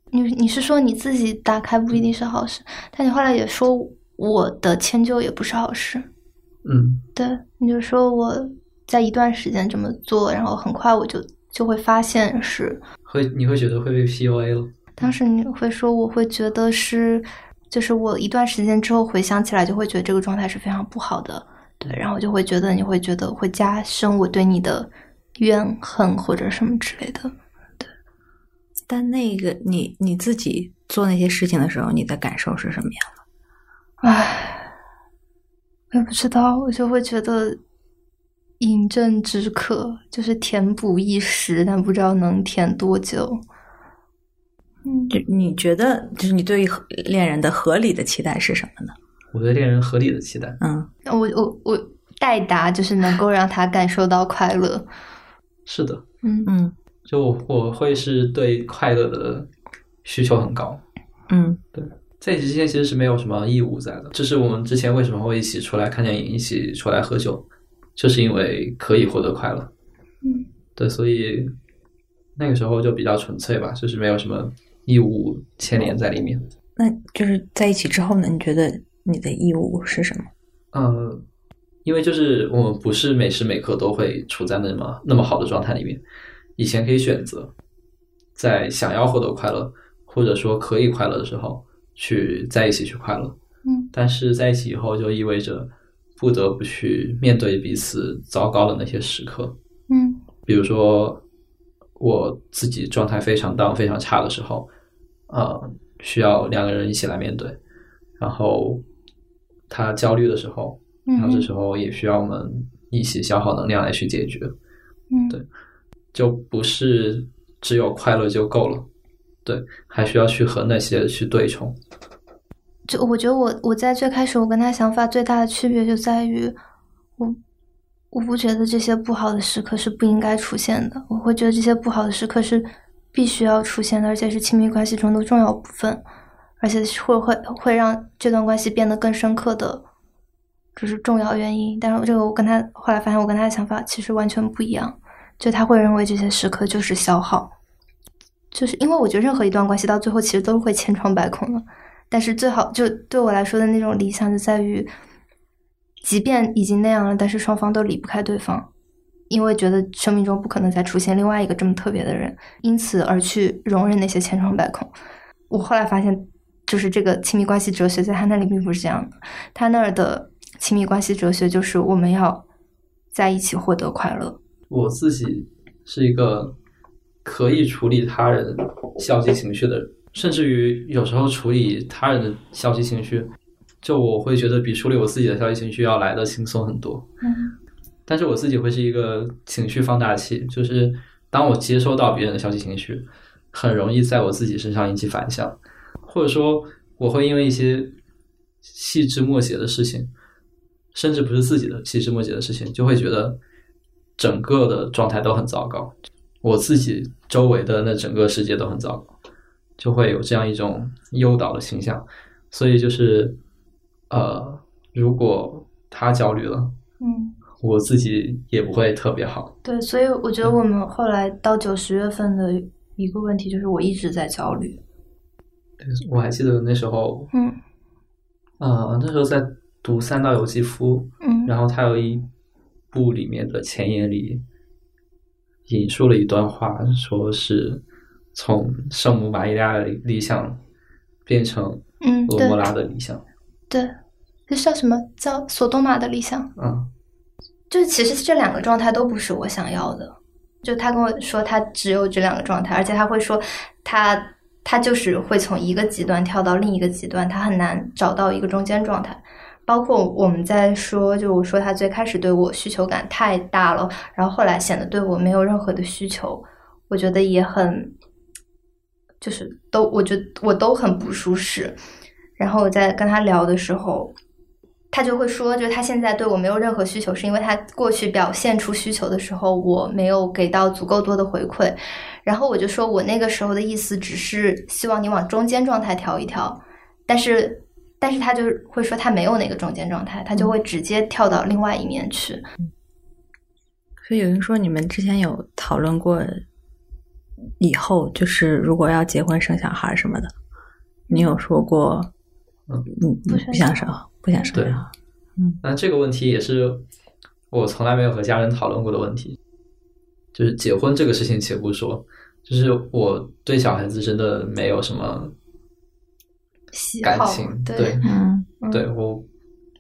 你你是说你自己打开不一定是好事，但你后来也说我的迁就也不是好事。嗯对，你就说我在一段时间这么做，然后很快我就就会发现是，会你会觉得会被 PUA 了。当时你会说我会觉得是，就是我一段时间之后回想起来就会觉得这个状态是非常不好的，对，然后就会觉得你会觉得会加深我对你的怨恨或者什么之类的。对但那个你你自己做那些事情的时候，你的感受是什么样的？唉，我也不知道，我就会觉得饮鸩止渴，就是填补一时，但不知道能填多久。嗯，就你觉得，就是你对于恋人的合理的期待是什么呢？我对恋人合理的期待，嗯我我我代答就是能够让他感受到快乐。是的，嗯嗯就我我会是对快乐的需求很高。嗯对在一起之间其实是没有什么义务在的，这是我们之前为什么会一起出来看电影，一起出来喝酒，就是因为可以获得快乐。嗯，对，所以那个时候就比较纯粹吧，就是没有什么义务牵连在里面。那就是在一起之后呢？你觉得你的义务是什么？呃，因为就是我们不是每时每刻都会处在那么那么好的状态里面，以前可以选择在想要获得快乐，或者说可以快乐的时候去在一起去快乐。嗯但是在一起以后，就意味着不得不去面对彼此糟糕的那些时刻，嗯。比如说我自己状态非常 down、非常差的时候，呃，需要两个人一起来面对。然后他焦虑的时候，嗯然后这时候也需要我们一起消耗能量来去解决，嗯。对就不是只有快乐就够了，对，还需要去和那些去对冲。就我觉得我我在最开始我跟他想法最大的区别就在于，我我不觉得这些不好的时刻是不应该出现的，我会觉得这些不好的时刻是必须要出现的，而且是亲密关系中的重要部分，而且会会会让这段关系变得更深刻的，就是重要原因。但是这个我跟他后来发现，我跟他的想法其实完全不一样，就他会认为这些时刻就是消耗，就是因为我觉得任何一段关系到最后其实都会千疮百孔的。但是最好就对我来说的那种理想就在于，即便已经那样了，但是双方都离不开对方，因为觉得生命中不可能再出现另外一个这么特别的人，因此而去容忍那些千疮百孔。我后来发现，就是这个亲密关系哲学在他那里并不是这样的，他那儿的亲密关系哲学就是我们要在一起获得快乐。我自己是一个可以处理他人消极情绪的人，甚至于有时候处理他人的消极情绪，就我会觉得比处理我自己的消极情绪要来的轻松很多。嗯。但是我自己会是一个情绪放大器，就是当我接收到别人的消极情绪，很容易在我自己身上引起反响，或者说我会因为一些细枝末节的事情，甚至不是自己的细枝末节的事情，就会觉得整个的状态都很糟糕，我自己周围的那整个世界都很糟糕，就会有这样一种诱导的倾向，所以就是呃，如果他焦虑了。嗯，我自己也不会特别好。对，所以我觉得我们后来到九十月份的一个问题就是我一直在焦虑。我还记得那时候，嗯呃，那时候在读三岛由纪夫，嗯然后他有一部里面的前言里引述了一段话，说是从圣母玛利亚的理想变成嗯，对罗莫拉的理想。对，这叫什么叫索多玛的理想？嗯，就是其实这两个状态都不是我想要的，就他跟我说，他只有这两个状态，而且他会说他他就是会从一个极端跳到另一个极端，他很难找到一个中间状态。包括我们在说，就我说他最开始对我需求感太大了，然后后来显得对我没有任何的需求，我觉得也很，就是都我觉得我都很不舒适。然后我在跟他聊的时候。他就会说，就他现在对我没有任何需求，是因为他过去表现出需求的时候，我没有给到足够多的回馈。然后我就说我那个时候的意思只是希望你往中间状态调一调，但是，但是他就会说他没有那个中间状态，他就会直接跳到另外一面去。所以有人说你们之前有讨论过，以后就是如果要结婚生小孩什么的，你有说过，嗯，不想生。不想生。对，嗯，那这个问题也是我从来没有和家人讨论过的问题。就是结婚这个事情，且不说，就是我对小孩子真的没有什么感情。对，嗯，对我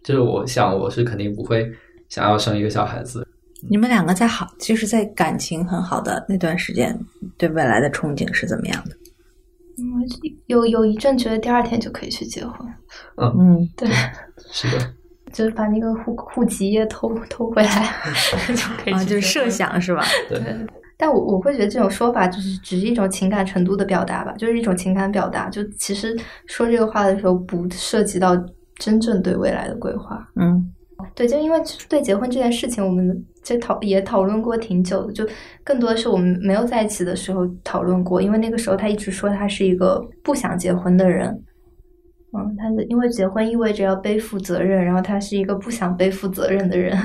就是我想，我是肯定不会想要生一个小孩子。你们两个在好，就是在感情很好的那段时间，对未来的憧憬是怎么样的？嗯，有有一阵觉得第二天就可以去结婚。嗯嗯，对。是的，就是把那个户户籍也偷偷回来 就可以，就是设想是吧？对。但我我会觉得这种说法就是只是一种情感程度的表达吧，就是一种情感表达。就其实说这个话的时候，不涉及到真正对未来的规划。嗯，对，就因为对结婚这件事情，我们就讨也讨论过挺久的，就更多的是我们没有在一起的时候讨论过，因为那个时候他一直说他是一个不想结婚的人。嗯，他的因为结婚意味着要背负责任，然后他是一个不想背负责任的人。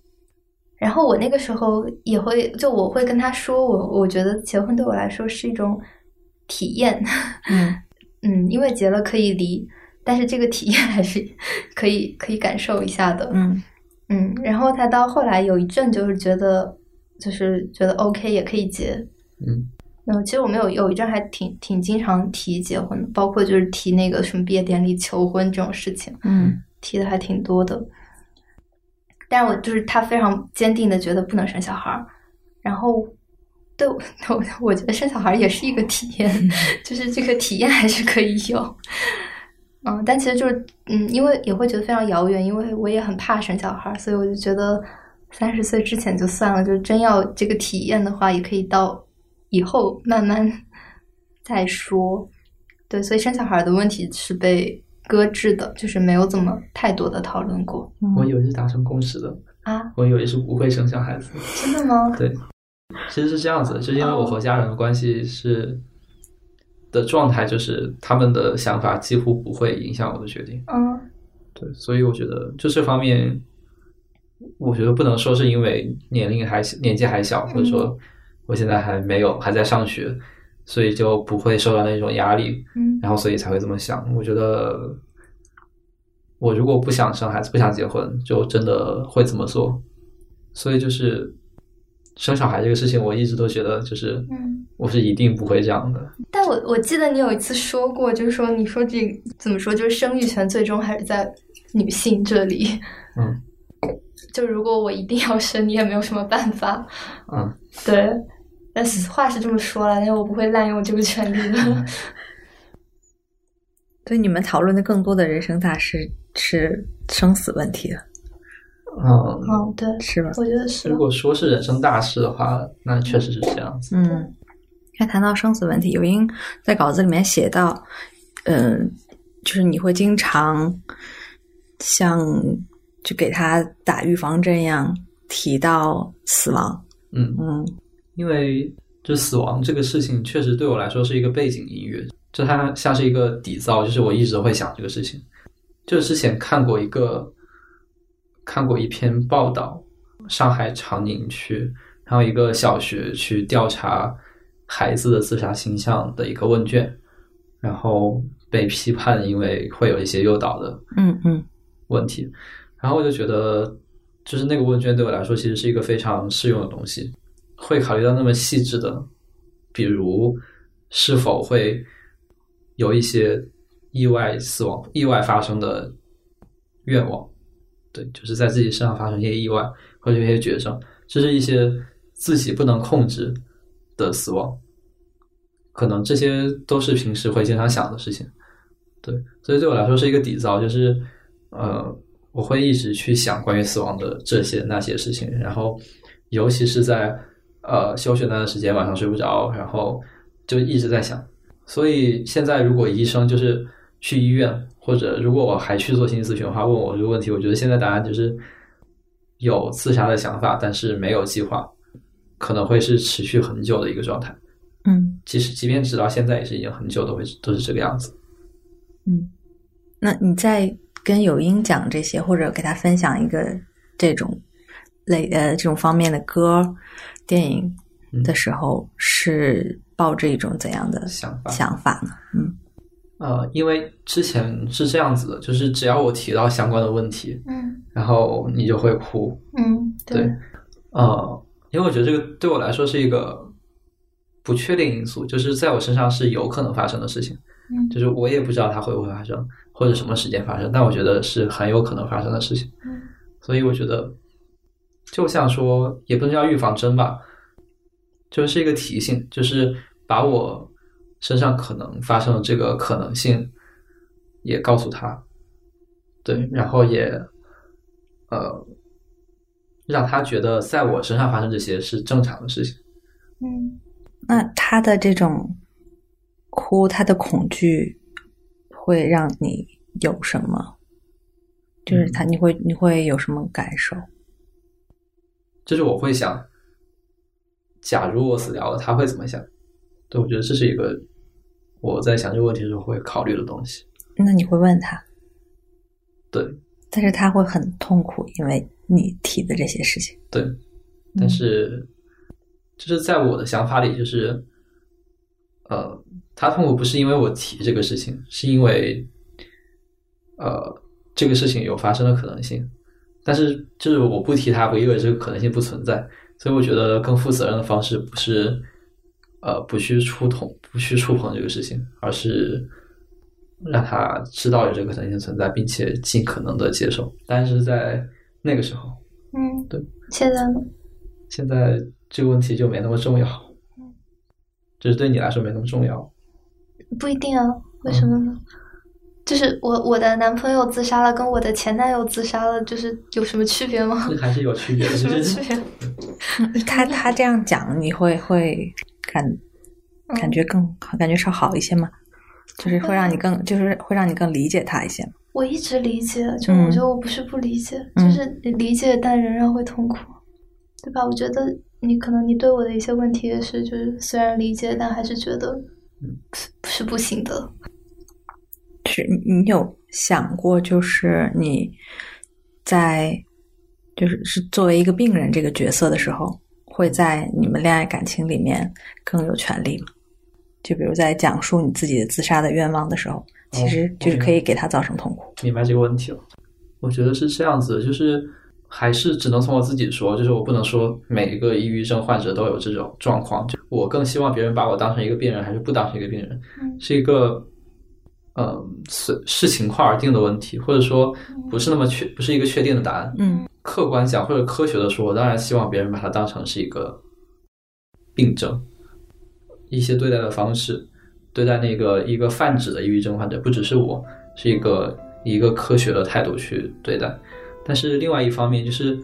然后我那个时候也会，就我会跟他说，我我觉得结婚对我来说是一种体验。嗯 嗯，因为结了可以离，但是这个体验还是可以可以感受一下的。嗯嗯，然后他到后来有一阵就是觉得，就是觉得 OK 也可以结。嗯。嗯，其实我们有有一阵还挺挺经常提结婚的，包括就是提那个什么毕业典礼求婚这种事情，嗯，提的还挺多的。但是我就是他非常坚定的觉得不能生小孩儿，然后对我 我觉得生小孩也是一个体验，就是这个体验还是可以有。嗯，但其实就是嗯，因为也会觉得非常遥远，因为我也很怕生小孩，所以我就觉得三十岁之前就算了，就真要这个体验的话，也可以到。以后慢慢再说，对，所以生小孩的问题是被搁置的，就是没有怎么太多的讨论过。我以为是达成共识的啊，我以为是不会生小孩子。真的吗？对，其实是这样子，就是因为我和家人的关系是的状态，就是他们的想法几乎不会影响我的决定。嗯，对，所以我觉得就这方面，我觉得不能说是因为年龄还年纪还小，或者说。我现在还没有还在上学，所以就不会受到那种压力，嗯，然后所以才会这么想。我觉得，我如果不想生孩子、不想结婚，就真的会这么做。所以就是生小孩这个事情，我一直都觉得就是，嗯，我是一定不会这样的。但我我记得你有一次说过，就是说你说这怎么说，就是生育权最终还是在女性这里。嗯，就如果我一定要生，你也没有什么办法。嗯，对。但是话是这么说了，但是我不会滥用这个权利的。所以你们讨论的更多的人生大事是生死问题嗯嗯，对，是吧？我觉得是。如果说是人生大事的话，那确实是这样子。嗯，还谈到生死问题，有因在稿子里面写到，嗯，就是你会经常像就给他打预防针一样提到死亡。嗯嗯。因为就死亡这个事情，确实对我来说是一个背景音乐，就它像是一个底噪，就是我一直会想这个事情。就之前看过一个看过一篇报道，上海长宁区，然后一个小学去调查孩子的自杀倾向的一个问卷，然后被批判，因为会有一些诱导的嗯嗯问题，然后我就觉得，就是那个问卷对我来说其实是一个非常适用的东西。会考虑到那么细致的，比如是否会有一些意外死亡、意外发生的愿望，对，就是在自己身上发生一些意外或者一些绝症，这是一些自己不能控制的死亡，可能这些都是平时会经常想的事情。对，所以对我来说是一个底噪，就是呃，我会一直去想关于死亡的这些那些事情，然后尤其是在呃休学那段时间，晚上睡不着，然后就一直在想。所以现在如果医生就是去医院，或者如果我还去做心理咨询的话，问我这个问题，我觉得现在答案就是有自杀的想法，但是没有计划，可能会是持续很久的一个状态。嗯即使即便直到现在也是已经很久都会都是这个样子。嗯，那你在跟有英讲这些，或者给他分享一个这种类呃这种方面的歌、电影的时候，是抱着一种怎样的想法想法呢？嗯呃，因为之前是这样子的，就是只要我提到相关的问题，嗯然后你就会哭。嗯，对，呃，因为我觉得这个对我来说是一个不确定因素，就是在我身上是有可能发生的事情，嗯就是我也不知道它会不会发生，或者什么时间发生，但我觉得是很有可能发生的事情。嗯所以我觉得，就像说，也不能叫预防针吧，就是一个提醒，就是把我身上可能发生的这个可能性也告诉他，对，然后也呃让他觉得在我身上发生这些是正常的事情。嗯那他的这种哭，他的恐惧会让你有什么？就是他，你会你会有什么感受？就是我会想，假如我死掉了，他会怎么想？对，我觉得这是一个我在想这个问题的时候会考虑的东西。那你会问他，对但是他会很痛苦，因为你提的这些事情。对，但是就是在我的想法里，就是呃，他痛苦不是因为我提这个事情，是因为呃这个事情有发生的可能性。但是就是我不提他，不意味着这个可能性不存在。所以我觉得更负责任的方式不是呃不去触碰、不去触碰这个事情，而是让他知道有这个可能性存在，并且尽可能的接受。但是在那个时候，嗯，对。现在呢？现在这个问题就没那么重要，就是对你来说没那么重要。不一定啊，为什么呢？就是我我的男朋友自杀了，跟我的前男友自杀了，就是有什么区别吗？这还是有区别的，有什就是么区别？他他这样讲，你会会感感觉更好感觉稍好一些嘛？就是会让你更，就是会让你更理解他一些吗？我一直理解，就嗯我觉得我不是不理解，嗯就是理解，但仍然会痛苦，对吧？我觉得你可能你对我的一些问题也是，就是虽然理解，但还是觉得是是不行的。是你你有想过，就是你在就是是作为一个病人这个角色的时候，会在你们恋爱感情里面更有权利吗？就比如在讲述你自己的自杀的愿望的时候，其实就是可以给他造成痛苦。明白这个问题了。我觉得是这样子，就是还是只能从我自己说，就是我不能说每一个抑郁症患者都有这种状况。就我更希望别人把我当成一个病人，还是不当成一个病人，嗯是一个嗯是视情况而定的问题，或者说不是那么确不是一个确定的答案。嗯客观讲或者科学的说，我当然希望别人把它当成是一个病症，一些对待的方式，对待那个一个泛指的抑郁症患者，不只是我，是一个一个科学的态度去对待。但是另外一方面，就是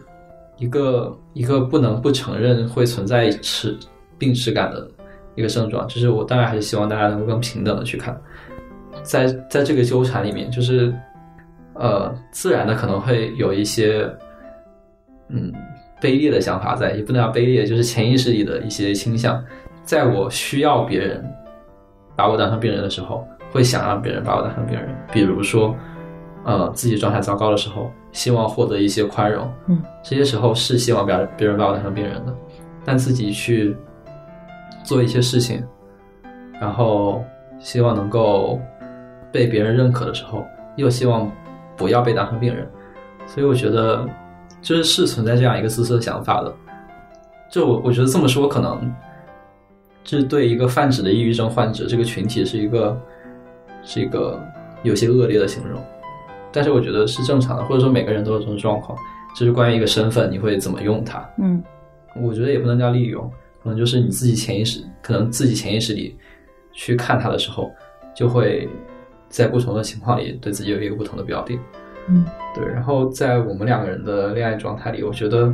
一个一个不能不承认会存在耻病耻感的一个症状，就是我当然还是希望大家能够更平等的去看，在在这个纠缠里面，就是呃自然的可能会有一些。嗯，卑劣的想法在，也不能叫卑劣，就是潜意识里的一些倾向。在我需要别人把我当成病人的时候，会想让别人把我当成病人。比如说，呃，自己状态糟糕的时候，希望获得一些宽容。嗯，这些时候是希望别人别人把我当成病人的，但自己去做一些事情，然后希望能够被别人认可的时候，又希望不要被当成病人。所以我觉得。就是是存在这样一个自私的想法的，就我我觉得这么说可能，这对一个泛指的抑郁症患者这个群体是一个是一个有些恶劣的形容，但是我觉得是正常的，或者说每个人都有这种状况，就是关于一个身份你会怎么用它，嗯。我觉得也不能叫利用，可能就是你自己潜意识，可能自己潜意识里去看它的时候，就会在不同的情况里对自己有一个不同的标定。嗯，对。然后在我们两个人的恋爱状态里，我觉得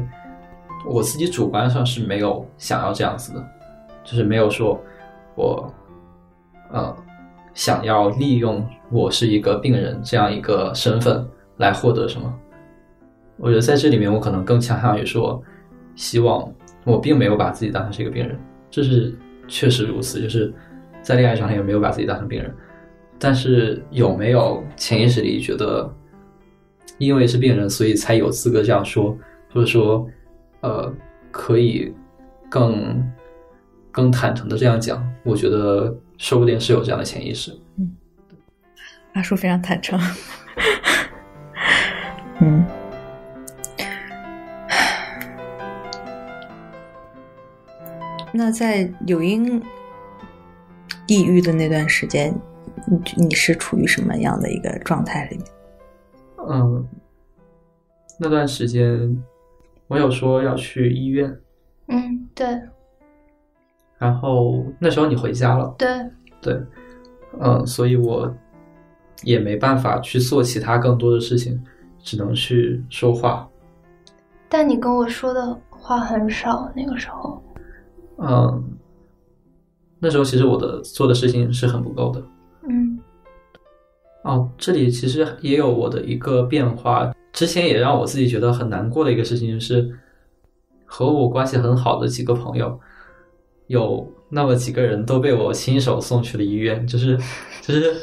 我自己主观上是没有想要这样子的，就是没有说我，呃，想要利用我是一个病人这样一个身份来获得什么。我觉得在这里面，我可能更倾向于说，希望我并没有把自己当成是一个病人，这是确实如此，就是在恋爱状态也没有把自己当成病人，但是有没有潜意识里觉得，因为是病人，所以才有资格这样说，或者说，呃，可以更更坦诚的这样讲，我觉得说不定是有这样的潜意识。嗯阿叔非常坦诚，嗯。那在柳英抑郁的那段时间，你你是处于什么样的一个状态里面？嗯，那段时间我有说要去医院，嗯，对，然后那时候你回家了，对，对，嗯，所以我也没办法去做其他更多的事情，只能去说话。但你跟我说的话很少，那个时候。嗯，那时候其实我的做的事情是很不够的。嗯，哦，这里其实也有我的一个变化。之前也让我自己觉得很难过的一个事情是，和我关系很好的几个朋友，有那么几个人都被我亲手送去了医院。就是，就是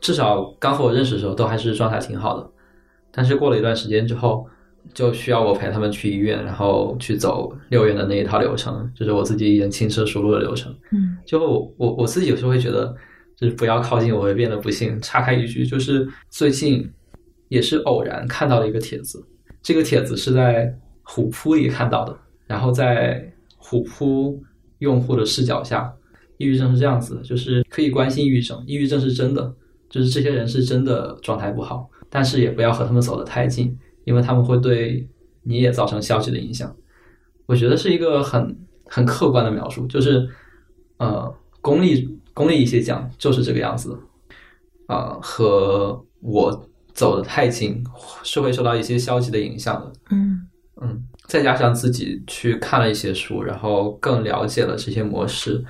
至少刚和我认识的时候都还是状态挺好的，但是过了一段时间之后。就需要我陪他们去医院，然后去走六院的那一套流程，就是我自己已经轻车熟路的流程。嗯，就我我我自己有时候会觉得，就是不要靠近我会变得不幸。岔开一句，就是最近也是偶然看到了一个帖子，这个帖子是在虎扑里看到的，然后在虎扑用户的视角下，抑郁症是这样子的，就是可以关心抑郁症，抑郁症是真的，就是这些人是真的状态不好，但是也不要和他们走得太近。因为他们会对你也造成消极的影响，我觉得是一个很很客观的描述，就是呃，功利功利一些讲就是这个样子，啊，和我走的太近是会受到一些消极的影响的，嗯。嗯，再加上自己去看了一些书，然后更了解了这些模式，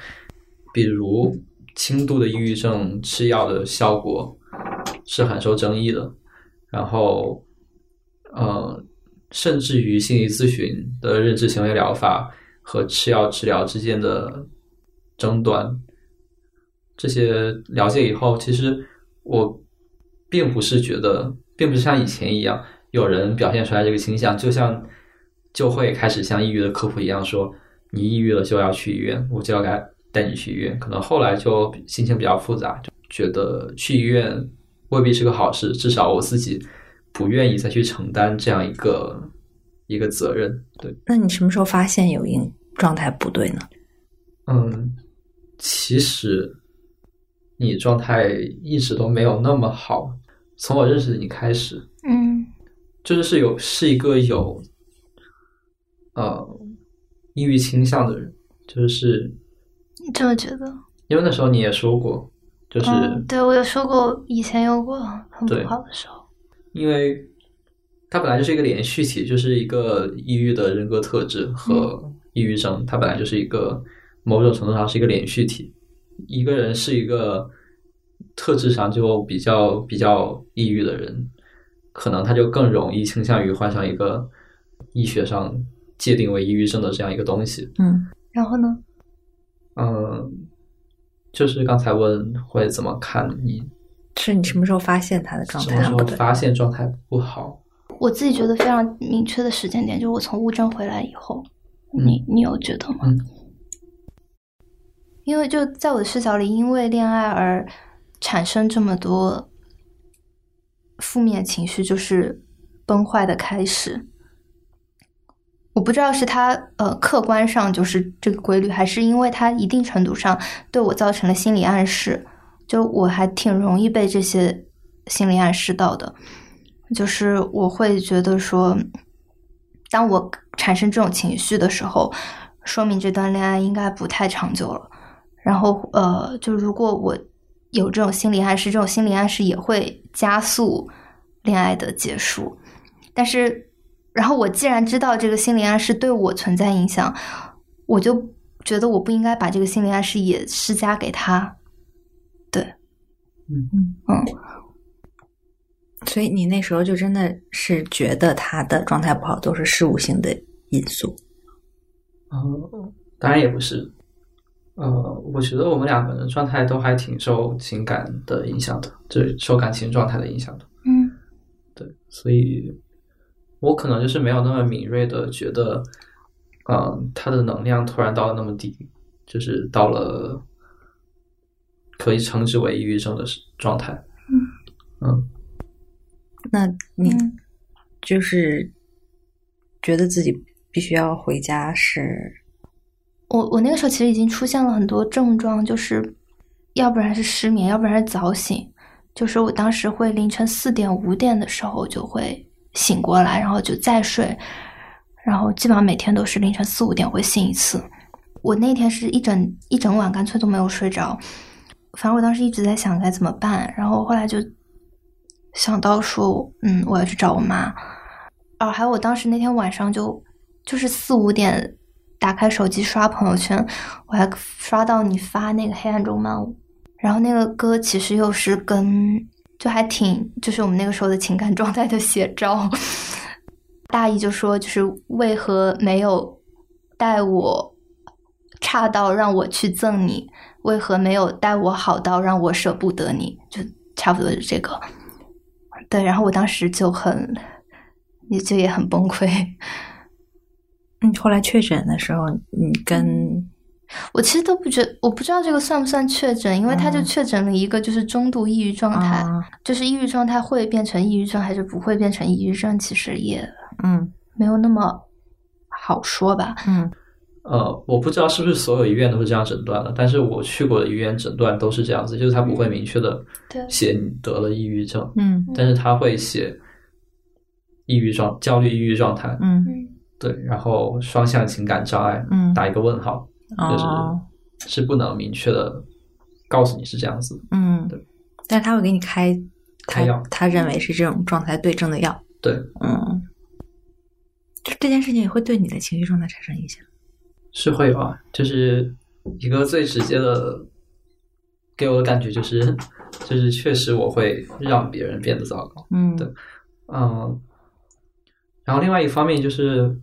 比如轻度的抑郁症吃药的效果是很受争议的，然后。呃，甚至于心理咨询的认知行为疗法和吃药治疗之间的争端，这些了解以后，其实我并不是觉得，并不是像以前一样，有人表现出来这个倾向，就像就会开始像抑郁的科普一样说，你抑郁了就要去医院，我就要该带你去医院。可能后来就心情比较复杂，就觉得去医院未必是个好事，至少我自己。不愿意再去承担这样一个一个责任，对。那你什么时候发现有因状态不对呢？嗯，其实你状态一直都没有那么好，从我认识你开始，嗯，就是是有是一个有呃抑郁倾向的人，就是你这么觉得？因为那时候你也说过，就是对我有说过，以前有过很不好的时候。因为它本来就是一个连续体，就是一个抑郁的人格特质和抑郁症，它本来就是一个某种程度上是一个连续体。一个人是一个特质上就比较比较抑郁的人，可能他就更容易倾向于患上一个医学上界定为抑郁症的这样一个东西。嗯，然后呢？嗯，就是刚才问会怎么看你。是你什么时候发现他的状态？什么时候发现状态不好？我自己觉得非常明确的时间点，就是我从乌镇回来以后。你你有觉得吗？因为就在我的视角里，因为恋爱而产生这么多负面情绪，就是崩坏的开始。我不知道是他呃客观上就是这个规律，还是因为他一定程度上对我造成了心理暗示。就我还挺容易被这些心理暗示到的，就是我会觉得说，当我产生这种情绪的时候，说明这段恋爱应该不太长久了。然后呃，就如果我有这种心理暗示，这种心理暗示也会加速恋爱的结束。但是，然后我既然知道这个心理暗示对我存在影响，我就觉得我不应该把这个心理暗示也施加给他。对，嗯嗯嗯。所以你那时候就真的是觉得他的状态不好都是事物性的因素？呃，当然也不是。呃，我觉得我们两个人状态都还挺受情感的影响的，就是受感情状态的影响的。嗯，对，所以我可能就是没有那么敏锐的觉得，嗯，他的能量突然到了那么低，就是到了可以称之为抑郁症的状态。嗯嗯。那你嗯就是觉得自己必须要回家是？我我那个时候其实已经出现了很多症状，就是要不然是失眠，要不然是早醒。就是我当时会凌晨四点五点的时候就会醒过来，然后就再睡，然后基本上每天都是凌晨四五点会醒一次。我那天是一整一整晚干脆都没有睡着，反正我当时一直在想该怎么办，然后后来就想到说，嗯，我要去找我妈。哦，还有我当时那天晚上就就是四五点。打开手机刷朋友圈，我还刷到你发那个《黑暗中漫舞》，然后那个歌其实又是跟就还挺就是我们那个时候的情感状态的写照。大意就说就是为何没有待我差到让我去赠你，为何没有待我好到让我舍不得你，就差不多是这个。对，然后我当时就很也就也很崩溃。你后来确诊的时候，你跟我其实都不觉，我不知道这个算不算确诊，因为他就确诊了一个就是中度抑郁状态，啊。就是抑郁状态会变成抑郁症还是不会变成抑郁症，其实也嗯没有那么好说吧。嗯。呃，我不知道是不是所有医院都是这样诊断的，但是我去过的医院诊断都是这样子，就是他不会明确的写你得了抑郁症，嗯。但是他会写抑郁状、焦虑抑郁状态，嗯。嗯对，然后双向情感障碍，嗯。打一个问号，就是、哦是不能明确的告诉你是这样子的，嗯对，但是他会给你开开药他认为是这种状态对症的药。对，嗯，就这件事情也会对你的情绪状态产生影响。是会有啊，就是一个最直接的给我的感觉就是，就是确实我会让别人变得糟糕，嗯。对嗯，然后另外一方面就是，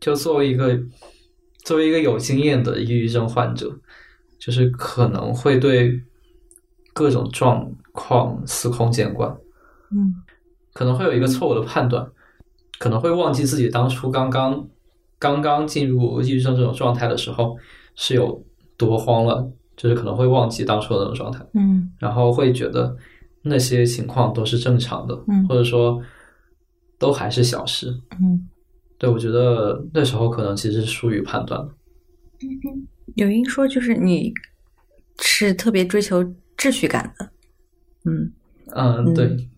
就作为一个作为一个有经验的抑郁症患者，就是可能会对各种状况司空见惯，嗯可能会有一个错误的判断，可能会忘记自己当初刚刚刚刚进入抑郁症这种状态的时候是有多慌了，就是可能会忘记当初的那种状态。嗯然后会觉得那些情况都是正常的，嗯或者说都还是小事。嗯，对我觉得那时候可能其实是疏于判断的。有音说就是你是特别追求秩序感的。嗯嗯，嗯对，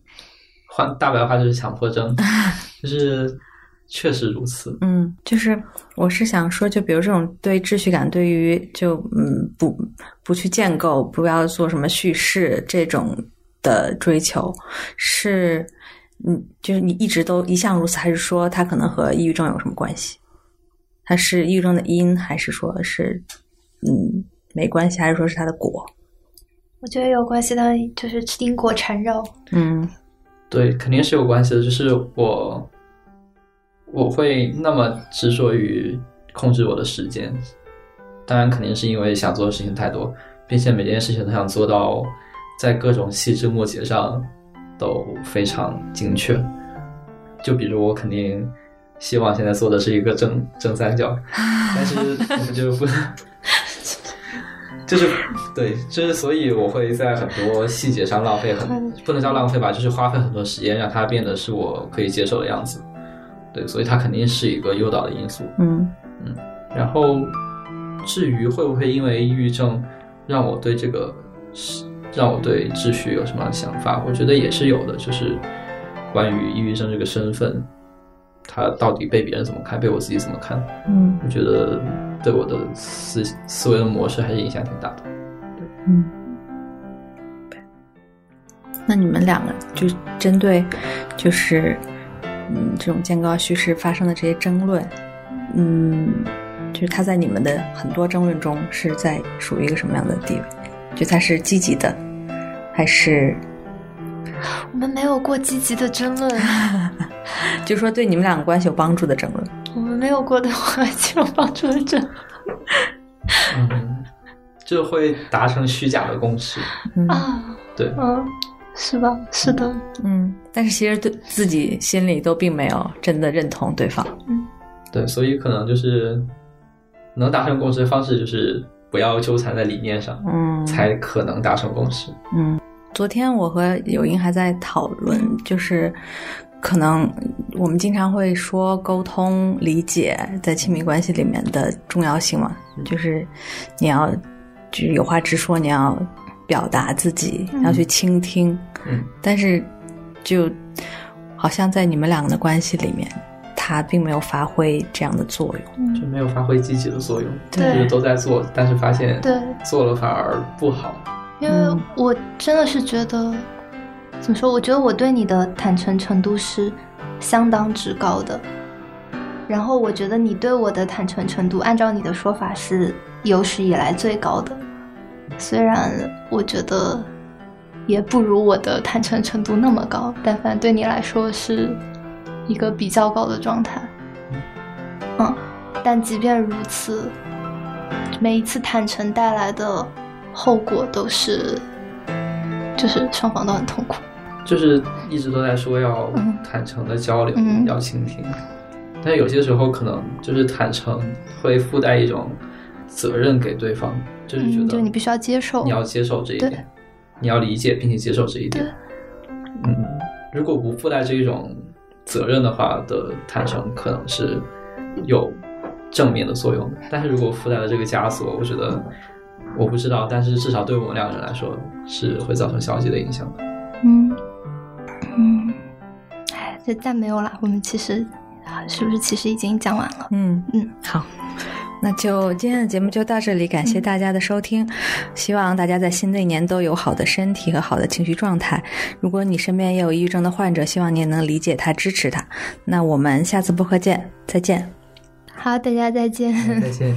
换大白话就是强迫症，就是确实如此。嗯，就是我是想说，就比如这种对秩序感，对于就嗯不不去建构，不要做什么叙事这种的追求，是嗯，就是你一直都一向如此，还是说它可能和抑郁症有什么关系？它是抑郁症的因，还是说是嗯没关系，还是说是它的果？我觉得有关系的，就是因果缠绕。嗯对，肯定是有关系的。就是我我会那么执着于控制我的时间，当然肯定是因为想做的事情太多，并且每件事情都想做到在各种细枝末节上都非常精确。就比如我肯定希望现在做的是一个正正三角，但是我就不。就是对，就是所以我会在很多细节上浪费很，不能叫浪费吧，就是花费很多时间让它变得是我可以接受的样子。对，所以它肯定是一个诱导的因素。嗯然后，至于会不会因为抑郁症让我对这个让我对秩序有什么想法，我觉得也是有的。就是关于抑郁症这个身份，他到底被别人怎么看，被我自己怎么看？嗯我觉得对我的思思维的模式还是影响挺大的。嗯。那你们两个就针对就是嗯这种渐高叙事发生的这些争论，嗯，就是他在你们的很多争论中是在属于一个什么样的地位？就他是积极的，还是我们没有过积极的争论，就说对你们两个关系有帮助的争论？我们没有过对我关系有帮助的争论嗯，就会达成虚假的共识。嗯啊，对，嗯，是吧？是的，嗯，但是其实对自己心里都并没有真的认同对方。嗯对，所以可能就是能达成共识的方式就是不要纠缠在理念上，嗯，才可能达成共识。嗯，昨天我和友英还在讨论，就是可能我们经常会说沟通、理解在亲密关系里面的重要性嘛，就是你要就是有话直说，你要表达自己，要去倾听。嗯，但是就好像在你们两个的关系里面，它并没有发挥这样的作用。就没有发挥积极的作用，对就是都在做，但是发现对，做了反而不好。因为我真的是觉得，怎么说？我觉得我对你的坦诚程度是相当之高的。然后我觉得你对我的坦诚程度，按照你的说法是有史以来最高的。虽然我觉得也不如我的坦诚程度那么高，但反正对你来说是一个比较高的状态。嗯，但即便如此，每一次坦诚带来的后果都是，就是双方都很痛苦。就是一直都在说要嗯坦诚的交流，嗯要倾听，但有些时候可能就是坦诚会附带一种责任给对方，就是觉嗯，得就你必须要接受。你要接受这一点，你要理解并且接受这一点。嗯，如果不附带这一种责任的话的坦诚，可能是有正面的作用的。但是如果附带了这个枷锁，我觉得我不知道，但是至少对我们两个人来说是会造成消极的影响的。嗯嗯，哎，这再没有了。我们其实啊是不是其实已经讲完了？嗯嗯，好，那就今天的节目就到这里，感谢大家的收听，希望大家在新的一年都有好的身体和好的情绪状态。如果你身边也有抑郁症的患者，希望你也能理解他、支持他。那我们下次播客见，再见。好，大家再见。再见。